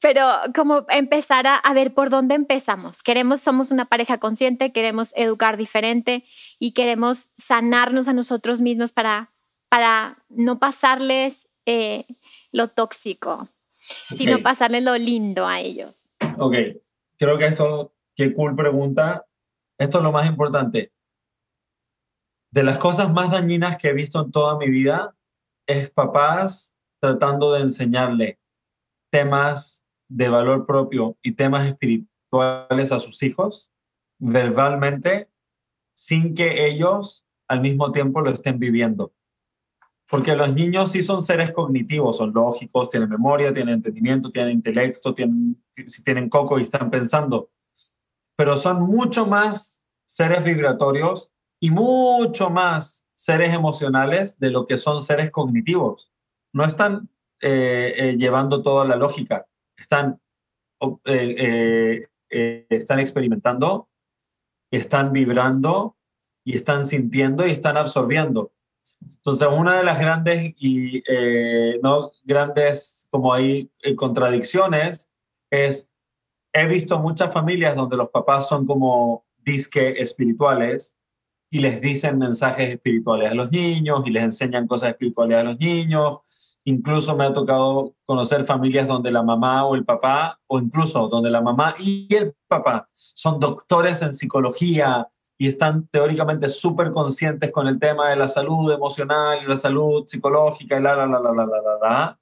pero como empezar a, ver por dónde empezamos. Queremos, somos una pareja consciente, queremos educar diferente y queremos sanarnos a nosotros mismos para, para no pasarles eh, lo tóxico, sino pasarles lo lindo a ellos. Ok, creo que esto, qué cool pregunta. Esto es lo más importante. De las cosas más dañinas que he visto en toda mi vida es papás tratando de enseñarle temas de valor propio y temas espirituales a sus hijos verbalmente sin que ellos al mismo tiempo lo estén viviendo. Porque los niños sí son seres cognitivos, son lógicos, tienen memoria, tienen entendimiento, tienen intelecto, tienen, si tienen coco y están pensando, pero son mucho más seres vibratorios y mucho más seres emocionales de lo que son seres cognitivos no están eh, eh, llevando toda la lógica, están, eh, están experimentando, están vibrando y están sintiendo y están absorbiendo. Entonces, una de las grandes y no grandes como hay contradicciones es, he visto muchas familias donde los papás son como disque espirituales y les dicen mensajes espirituales a los niños y les enseñan cosas espirituales a los niños. Incluso me ha tocado conocer familias donde la mamá o el papá, o incluso donde la mamá y el papá son doctores en psicología y están teóricamente súper conscientes con el tema de la salud emocional y la salud psicológica y la, la, la, la, la, la, la.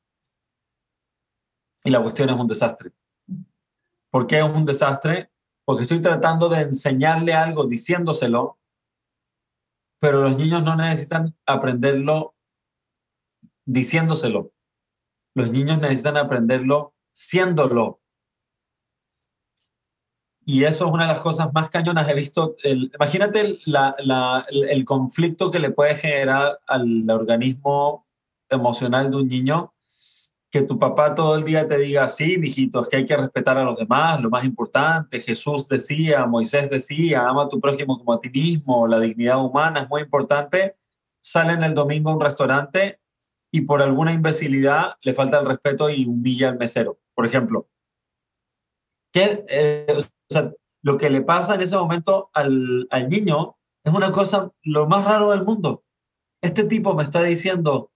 Y la cuestión es un desastre. ¿Por qué es un desastre? Porque estoy tratando de enseñarle algo diciéndoselo pero los niños no necesitan aprenderlo diciéndoselo. Los niños necesitan aprenderlo siéndolo. Y eso es una de las cosas más cañonas. He visto, imagínate el conflicto que le puede generar al organismo emocional de un niño que tu papá todo el día te diga, sí, mijito, es que hay que respetar a los demás, lo más importante, Jesús decía, Moisés decía, ama a tu prójimo como a ti mismo, la dignidad humana es muy importante, sale en el domingo a un restaurante y por alguna imbecilidad le falta el respeto y humilla al mesero, por ejemplo. ¿Qué, eh, lo que le pasa en ese momento al, niño es una cosa lo más raro del mundo. Este tipo me está diciendo,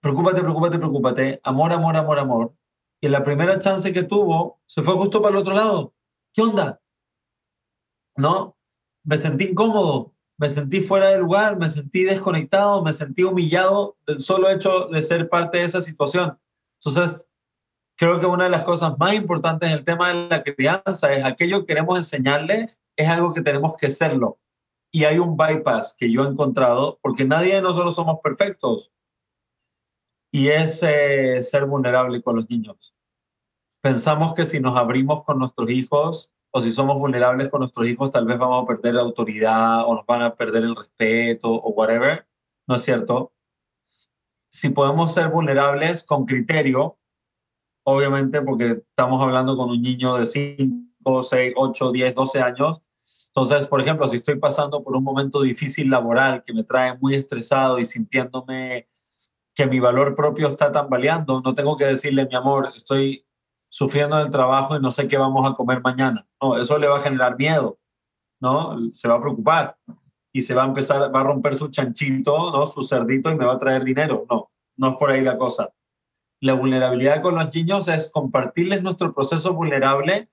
preocúpate, preocúpate, preocúpate, amor, amor, amor, amor. Y la primera chance que tuvo, se fue justo para el otro lado. ¿Qué onda? ¿No? Me sentí incómodo, me sentí fuera de lugar, me sentí desconectado, me sentí humillado del solo hecho de ser parte de esa situación. Entonces, creo que una de las cosas más importantes en el tema de la crianza es aquello que queremos enseñarles, es algo que tenemos que serlo. Y hay un bypass que yo he encontrado, porque nadie de nosotros somos perfectos y es eh, ser vulnerable con los niños. Pensamos que si nos abrimos con nuestros hijos o si somos vulnerables con nuestros hijos, tal vez vamos a perder la autoridad o nos van a perder el respeto o whatever. No es cierto. Si podemos ser vulnerables con criterio, obviamente porque estamos hablando con un niño de 5, 6, 8, 10, 12 años. Entonces, por ejemplo, si estoy pasando por un momento difícil laboral que me trae muy estresado y sintiéndome que mi valor propio está tambaleando, no tengo que decirle, mi amor, estoy sufriendo en el trabajo y no sé qué vamos a comer mañana. No, eso le va a generar miedo, ¿no? Se va a preocupar y se va a empezar, va a romper su chanchito, ¿no? Su cerdito y me va a traer dinero. No, no es por ahí la cosa. La vulnerabilidad con los niños es compartirles nuestro proceso vulnerable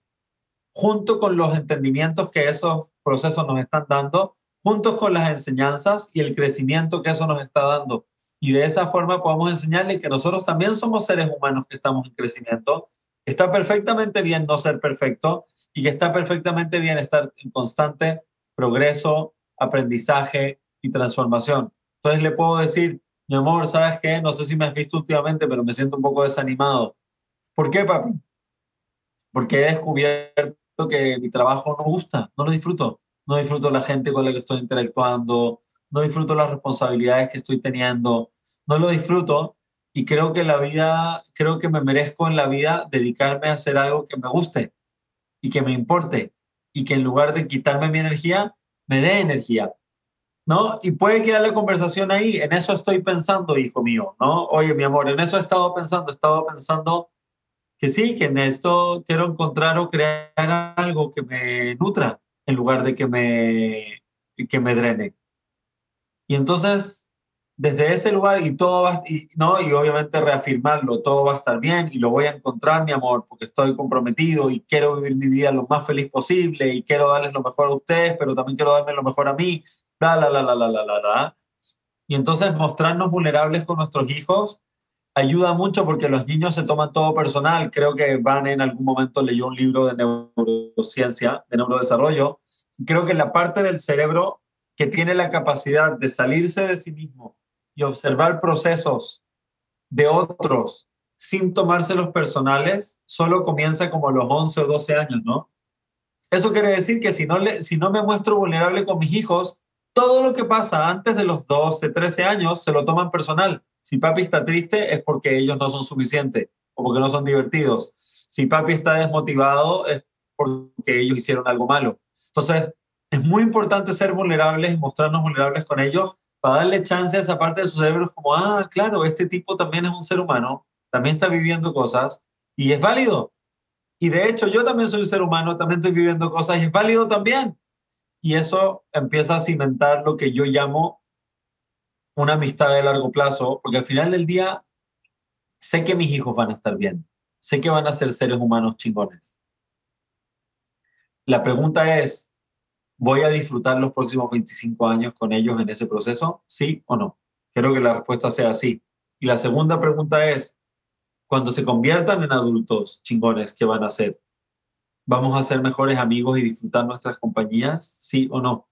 junto con los entendimientos que esos procesos nos están dando, juntos con las enseñanzas y el crecimiento que eso nos está dando y de esa forma podemos enseñarle que nosotros también somos seres humanos que estamos en crecimiento. Está perfectamente bien no ser perfecto y que está perfectamente bien estar en constante progreso, aprendizaje y transformación. Entonces le puedo decir, mi amor, ¿sabes qué? No sé si me has visto últimamente, pero me siento un poco desanimado. ¿Por qué, papi? Porque he descubierto que mi trabajo no gusta, no lo disfruto. No disfruto la gente con la que estoy interactuando, no disfruto las responsabilidades que estoy teniendo, no lo disfruto y creo que la vida, creo que me merezco en la vida dedicarme a hacer algo que me guste y que me importe y que en lugar de quitarme mi energía, me dé energía. ¿No? Y puede quedar la conversación ahí, en eso estoy pensando, hijo mío, ¿no? Oye, mi amor, en eso he estado pensando, he estado pensando que sí, que en esto quiero encontrar o crear algo que me nutra en lugar de que me, que me drene. Y entonces, desde ese lugar, y todo va, y, ¿no? y obviamente reafirmarlo, todo va a estar bien y lo voy a encontrar, mi amor, porque estoy comprometido y quiero vivir mi vida lo más feliz posible y quiero darles lo mejor a ustedes, pero también quiero darme lo mejor a mí, bla, bla, bla, bla, bla, bla, bla. Y entonces mostrarnos vulnerables con nuestros hijos ayuda mucho porque los niños se toman todo personal. Creo que Van en algún momento leyó un libro de neurociencia, de neurodesarrollo. Creo que la parte del cerebro que tiene la capacidad de salirse de sí mismo y observar procesos de otros sin tomárselos personales, solo comienza como a los 11 o 12 años, ¿no? Eso quiere decir que si no, le, si no me muestro vulnerable con mis hijos, todo lo que pasa antes de los 12, 13 años se lo toman personal. Si papi está triste es porque ellos no son suficientes o porque no son divertidos. Si papi está desmotivado es porque ellos hicieron algo malo. Entonces, es muy importante ser vulnerables y mostrarnos vulnerables con ellos, para darle chance a esa parte de su cerebro como, ah, claro, este tipo también es un ser humano, también está viviendo cosas y es válido. Y de hecho, yo también soy un ser humano, también estoy viviendo cosas y es válido también. Y eso empieza a cimentar lo que yo llamo una amistad de largo plazo, porque al final del día sé que mis hijos van a estar bien, sé que van a ser seres humanos chingones. La pregunta es, ¿Voy a disfrutar los próximos 25 años con ellos en ese proceso? ¿Sí o no? Quiero que la respuesta sea sí. Y la segunda pregunta es, cuando se conviertan en adultos chingones, ¿qué van a hacer? ¿Vamos a ser mejores amigos y disfrutar nuestras compañías? ¿Sí o no?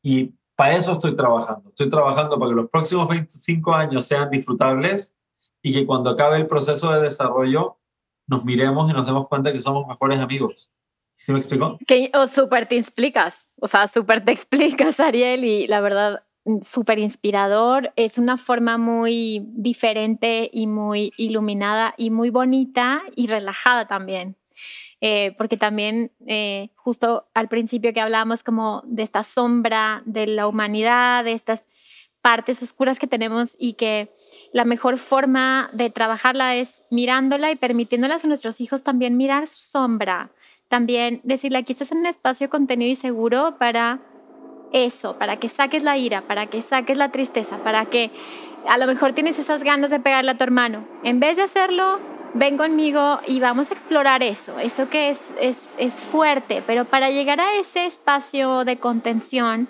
Y para eso estoy trabajando. Estoy trabajando para que los próximos 25 años sean disfrutables y que cuando acabe el proceso de desarrollo nos miremos y nos demos cuenta que somos mejores amigos. ¿Sí me explico? Que o súper te explicas, o sea, súper te explicas, Ariel, y la verdad, mm, súper inspirador. Es una forma muy diferente y muy iluminada y muy bonita y relajada también. Eh, porque también eh, justo al principio que hablábamos como de esta sombra de la humanidad, de estas partes oscuras que tenemos y que la mejor forma de trabajarla es mirándola y permitiéndolas a nuestros hijos también mirar su sombra, también decirle, aquí estás en un espacio contenido y seguro para eso, para que saques la ira, para que saques la tristeza, para que a lo mejor tienes esas ganas de pegarle a tu hermano. En vez de hacerlo, ven conmigo y vamos a explorar eso, eso que es, es, es fuerte, pero para llegar a ese espacio de contención,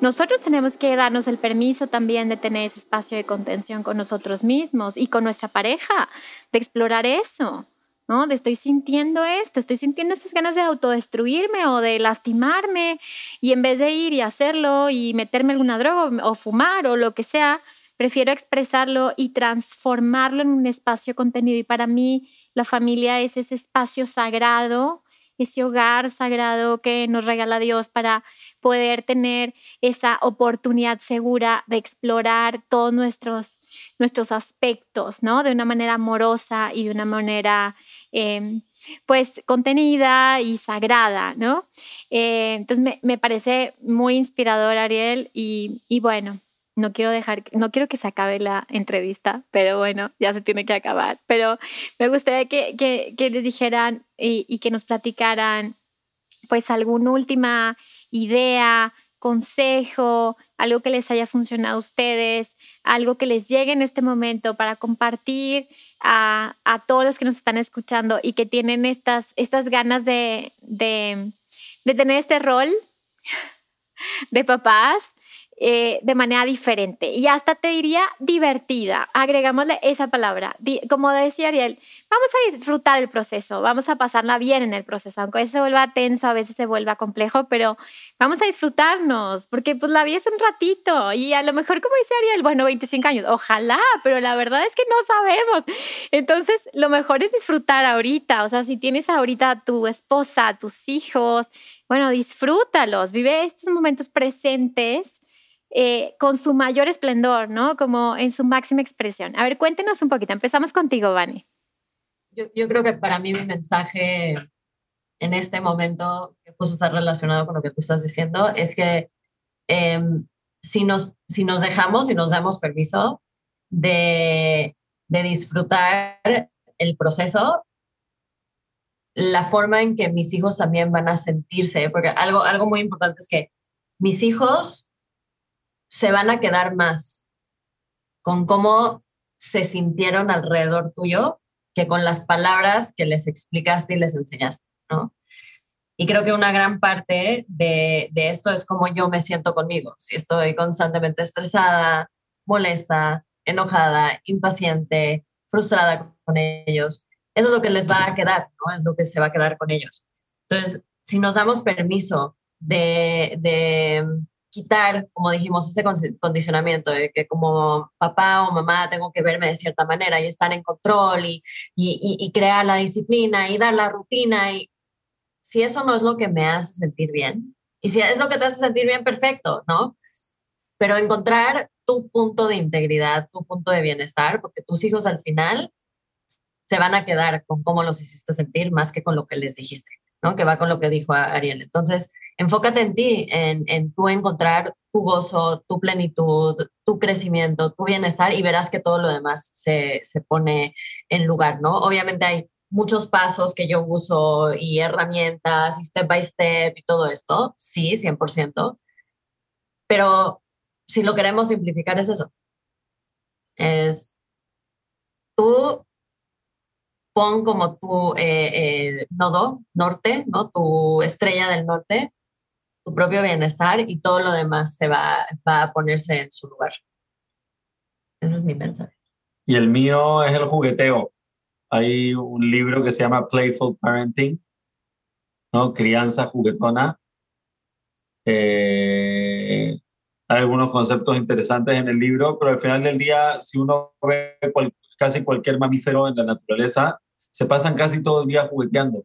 nosotros tenemos que darnos el permiso también de tener ese espacio de contención con nosotros mismos y con nuestra pareja, de explorar eso. ¿No? De estoy sintiendo esto, estoy sintiendo estas ganas de autodestruirme o de lastimarme y en vez de ir y hacerlo y meterme alguna droga o fumar o lo que sea, prefiero expresarlo y transformarlo en un espacio contenido y para mí la familia es ese espacio sagrado ese hogar sagrado que nos regala Dios para poder tener esa oportunidad segura de explorar todos nuestros, nuestros aspectos, ¿no? De una manera amorosa y de una manera, em, pues, contenida y sagrada, ¿no? Eh, entonces, me, parece muy inspirador, Ariel, y, y bueno, no quiero dejar, no quiero que se acabe la entrevista, pero bueno, ya se tiene que acabar. Pero me gustaría que, que, les dijeran y, que nos platicaran, pues, alguna última idea, consejo, algo que les haya funcionado a ustedes, algo que les llegue en este momento para compartir a, a todos los que nos están escuchando y que tienen estas, estas ganas de, de, de tener este rol de papás eh, de manera diferente y hasta te diría divertida. Agregámosle esa palabra. Como decía Ariel, vamos a disfrutar el proceso, vamos a pasarla bien en el proceso, aunque a veces se vuelva tenso, a veces se vuelva complejo, pero vamos a disfrutarnos, porque pues la vida es un ratito y a lo mejor, como dice Ariel, bueno, 25 años, ojalá, pero la verdad es que no sabemos. Entonces, lo mejor es disfrutar ahorita, o sea, si tienes ahorita a tu esposa, a tus hijos, bueno, disfrútalos, vive estos momentos presentes eh, con su mayor esplendor, ¿no? Como en su máxima expresión. A ver, cuéntenos un poquito. Empezamos contigo, Vani. Yo, yo creo que para mí mi mensaje en este momento, que justo está relacionado con lo que tú estás diciendo, es que em, si, nos, si nos dejamos y nos damos permiso de, de disfrutar el proceso, la forma en que mis hijos también van a sentirse, porque algo, algo muy importante es que mis hijos se van a quedar más con cómo se sintieron alrededor tuyo que con las palabras que les explicaste y les enseñaste, ¿no? Y creo que una gran parte de, de esto es cómo yo me siento conmigo. Si estoy constantemente estresada, molesta, enojada, impaciente, frustrada con ellos, eso es lo que les va a quedar, ¿no? Es lo que se va a quedar con ellos. Entonces, si nos damos permiso de, de quitar, como dijimos, este condicionamiento de que como papá o mamá tengo que verme de cierta manera y estar en control y, y, y, crear la disciplina y dar la rutina. Y si eso no es lo que me hace sentir bien, y si es lo que te hace sentir bien, perfecto, ¿no? Pero encontrar tu punto de integridad, tu punto de bienestar, porque tus hijos al final se van a quedar con cómo los hiciste sentir más que con lo que les dijiste, ¿no? Que va con lo que dijo Ariel. Entonces, enfócate en ti, en, en tú encontrar tu gozo, tu plenitud, tu crecimiento, tu bienestar y verás que todo lo demás se, se pone en lugar, ¿no? Obviamente hay muchos pasos que yo uso y herramientas y step by step y todo esto, sí, 100%, pero si lo queremos simplificar es eso. Es tú pon como tu eh, eh, nodo norte, ¿no? Tu estrella del norte, tu propio bienestar y todo lo demás se va, va a ponerse en su lugar. Ese es mi mensaje. Y el mío es el jugueteo. Hay un libro que se llama Playful Parenting, ¿no? Crianza juguetona. Eh, hay algunos conceptos interesantes en el libro, pero al final del día, si uno ve casi cualquier mamífero en la naturaleza, se pasan casi todo el día jugueteando.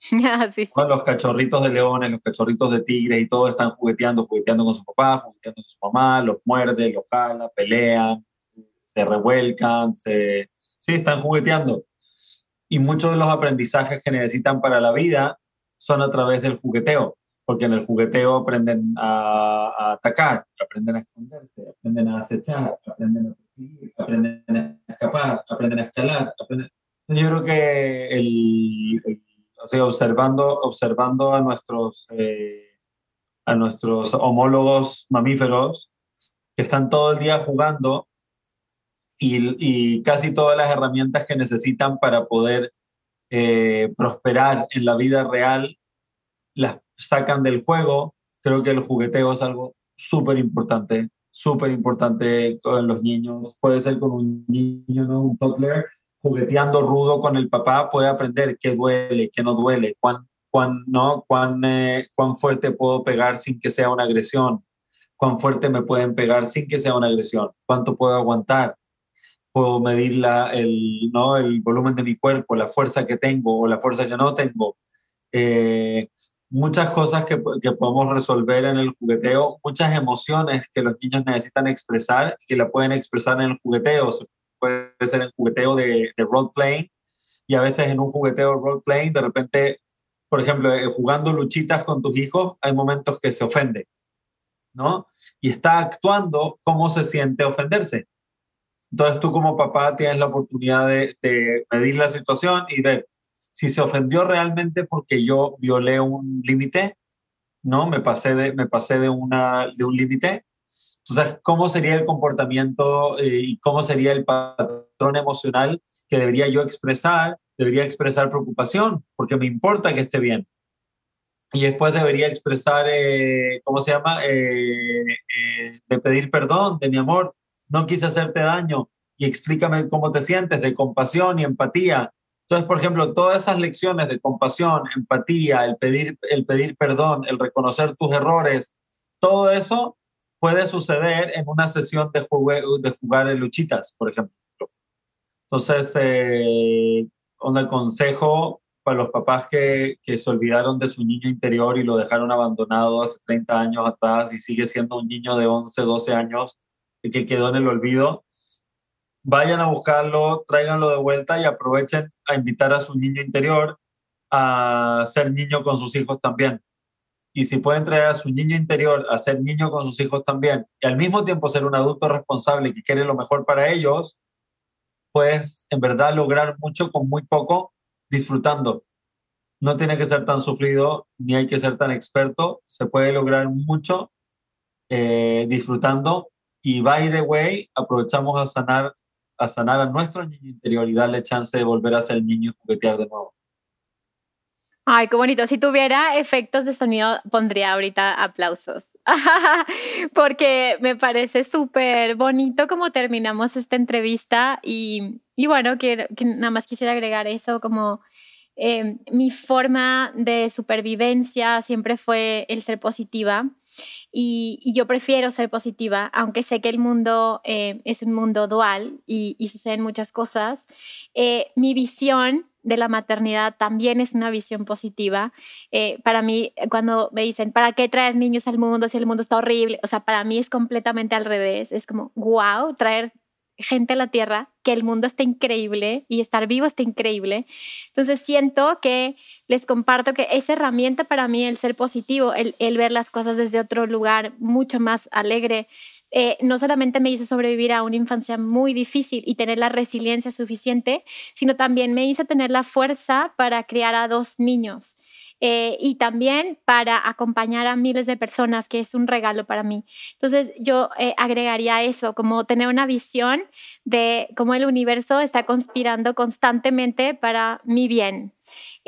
Los cachorritos de leones, los cachorritos de tigres y todos están jugueteando, jugueteando con su papá, jugueteando con su mamá, los muerde, los jala, pelean, se revuelcan, se... sí, están jugueteando. Y muchos de los aprendizajes que necesitan para la vida son a través del jugueteo, porque en el jugueteo aprenden a, atacar, aprenden a esconderse, aprenden a acechar, aprenden a aprenden a escapar, aprenden a escalar. Yo creo que el, observando, observando a nuestros, eh, a nuestros homólogos mamíferos que están todo el día jugando y, casi todas las herramientas que necesitan para poder eh, prosperar en la vida real las sacan del juego. Creo que el jugueteo es algo súper importante, súper importante con los niños. Puede ser con un niño, ¿no? un toddler, jugueteando rudo con el papá, puede aprender qué duele, qué no duele, cuán, cuán, ¿no? cuán, eh, cuán fuerte puedo pegar sin que sea una agresión, cuán fuerte me pueden pegar sin que sea una agresión, cuánto puedo aguantar puedo medir la, el, ¿no? el volumen de mi cuerpo, la fuerza que tengo o la fuerza que no tengo. Eh, muchas cosas que, que, podemos resolver en el jugueteo, muchas emociones que los niños necesitan expresar que la pueden expresar en el jugueteo. puede ser en jugueteo de, de role playing y a veces en un jugueteo role playing, de repente, por ejemplo, eh, jugando luchitas con tus hijos, hay momentos que se ofende, ¿no? Y está actuando cómo se siente ofenderse. Entonces tú como papá tienes la oportunidad de, medir la situación y ver si se ofendió realmente porque yo violé un límite, ¿no? Me pasé de, me pasé de, una, de un límite. Entonces, ¿cómo sería el comportamiento eh, y cómo sería el patrón emocional que debería yo expresar? Debería expresar preocupación porque me importa que esté bien. Y después debería expresar, eh, ¿cómo se llama? Eh, de pedir perdón, de mi amor, no quise hacerte daño y explícame cómo te sientes, de compasión y empatía. Entonces, por ejemplo, todas esas lecciones de compasión, empatía, el pedir, el pedir perdón, el reconocer tus errores, todo eso puede suceder en una sesión de, de jugar en luchitas, por ejemplo. Entonces, eh, un consejo para los papás que, que, se olvidaron de su niño interior y lo dejaron abandonado hace 30 años atrás y sigue siendo un niño de 11, 12 años, que quedó en el olvido, vayan a buscarlo, tráiganlo de vuelta y aprovechen a invitar a su niño interior a ser niño con sus hijos también. Y si pueden traer a su niño interior a ser niño con sus hijos también y al mismo tiempo ser un adulto responsable que quiere lo mejor para ellos, pues en verdad lograr mucho con muy poco disfrutando. No tiene que ser tan sufrido ni hay que ser tan experto, se puede lograr mucho eh, disfrutando y by the way, aprovechamos a sanar, a sanar a nuestro niño interior y darle chance de volver a ser niño y juguetear de nuevo. Ay, qué bonito. Si tuviera efectos de sonido, pondría ahorita aplausos. Porque me parece súper bonito como terminamos esta entrevista y, y bueno, que, que, nada más quisiera agregar eso como eh, mi forma de supervivencia siempre fue el ser positiva y, yo prefiero ser positiva, aunque sé que el mundo eh, es un mundo dual y, suceden muchas cosas. Eh, mi visión de la maternidad también es una visión positiva. Eh, para mí, cuando me dicen, ¿para qué traer niños al mundo si el mundo está horrible? O sea, para mí es completamente al revés. Es como, wow, traer gente a la tierra, que el mundo está increíble y estar vivo está increíble. Entonces siento que les comparto que esa herramienta para mí, el ser positivo, el, ver las cosas desde otro lugar mucho más alegre, eh, no solamente me hizo sobrevivir a una infancia muy difícil y tener la resiliencia suficiente, sino también me hizo tener la fuerza para criar a dos niños eh, y también para acompañar a miles de personas, que es un regalo para mí. Entonces yo eh, agregaría eso, como tener una visión de cómo el universo está conspirando constantemente para mi bien.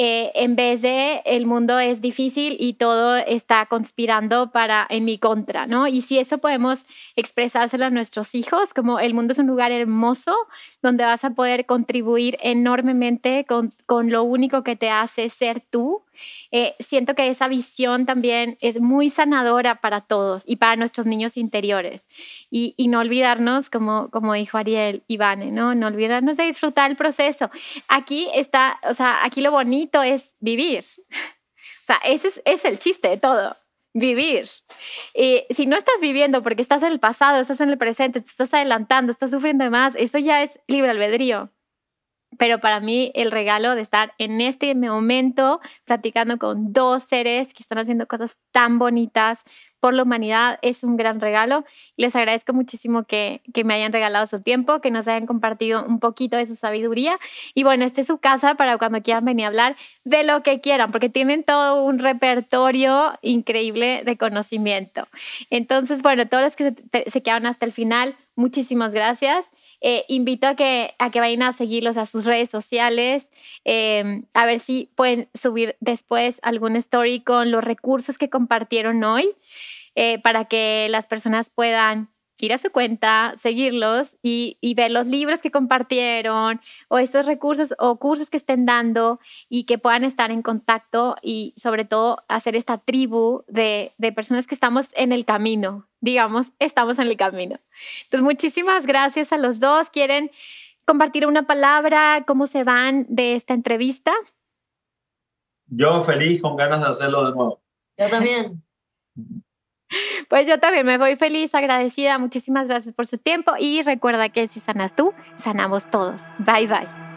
Eh, en vez de el mundo es difícil y todo está conspirando para en mi contra, ¿no? Y si eso podemos expresárselo a nuestros hijos, como el mundo es un lugar hermoso donde vas a poder contribuir enormemente con, con lo único que te hace ser tú, eh, siento que esa visión también es muy sanadora para todos y para nuestros niños interiores. Y, y no olvidarnos, como, como dijo Ariel Ivane, ¿no? No olvidarnos de disfrutar el proceso. Aquí está, o sea, aquí lo bonito es vivir. O sea, ese es, es el chiste de todo vivir. Y si no estás viviendo porque estás en el pasado, estás en el presente, te estás adelantando, estás sufriendo más, eso ya es libre albedrío pero para mí el regalo de estar en este momento platicando con dos seres que están haciendo cosas tan bonitas por la humanidad es un gran regalo. Les agradezco muchísimo que, que me hayan regalado su tiempo, que nos hayan compartido un poquito de su sabiduría. Y bueno, esta es su casa para cuando quieran venir a hablar de lo que quieran, porque tienen todo un repertorio increíble de conocimiento. Entonces, bueno, todos los que se, se quedaron hasta el final, muchísimas gracias. Eh, invito a que, a que vayan a seguirlos a sus redes sociales, em, a ver si pueden subir después algún story con los recursos que compartieron hoy, eh, para que las personas puedan ir a su cuenta, seguirlos y, ver los libros que compartieron o estos recursos o cursos que estén dando y que puedan estar en contacto y sobre todo hacer esta tribu de, de personas que estamos en el camino, digamos, estamos en el camino. Entonces, muchísimas gracias a los dos. ¿Quieren compartir una palabra? ¿Cómo se van de esta entrevista? Yo feliz, con ganas de hacerlo de nuevo. Yo también. Pues yo también me voy feliz, agradecida. Muchísimas gracias por su tiempo y recuerda que si sanas tú, sanamos todos. Bye bye.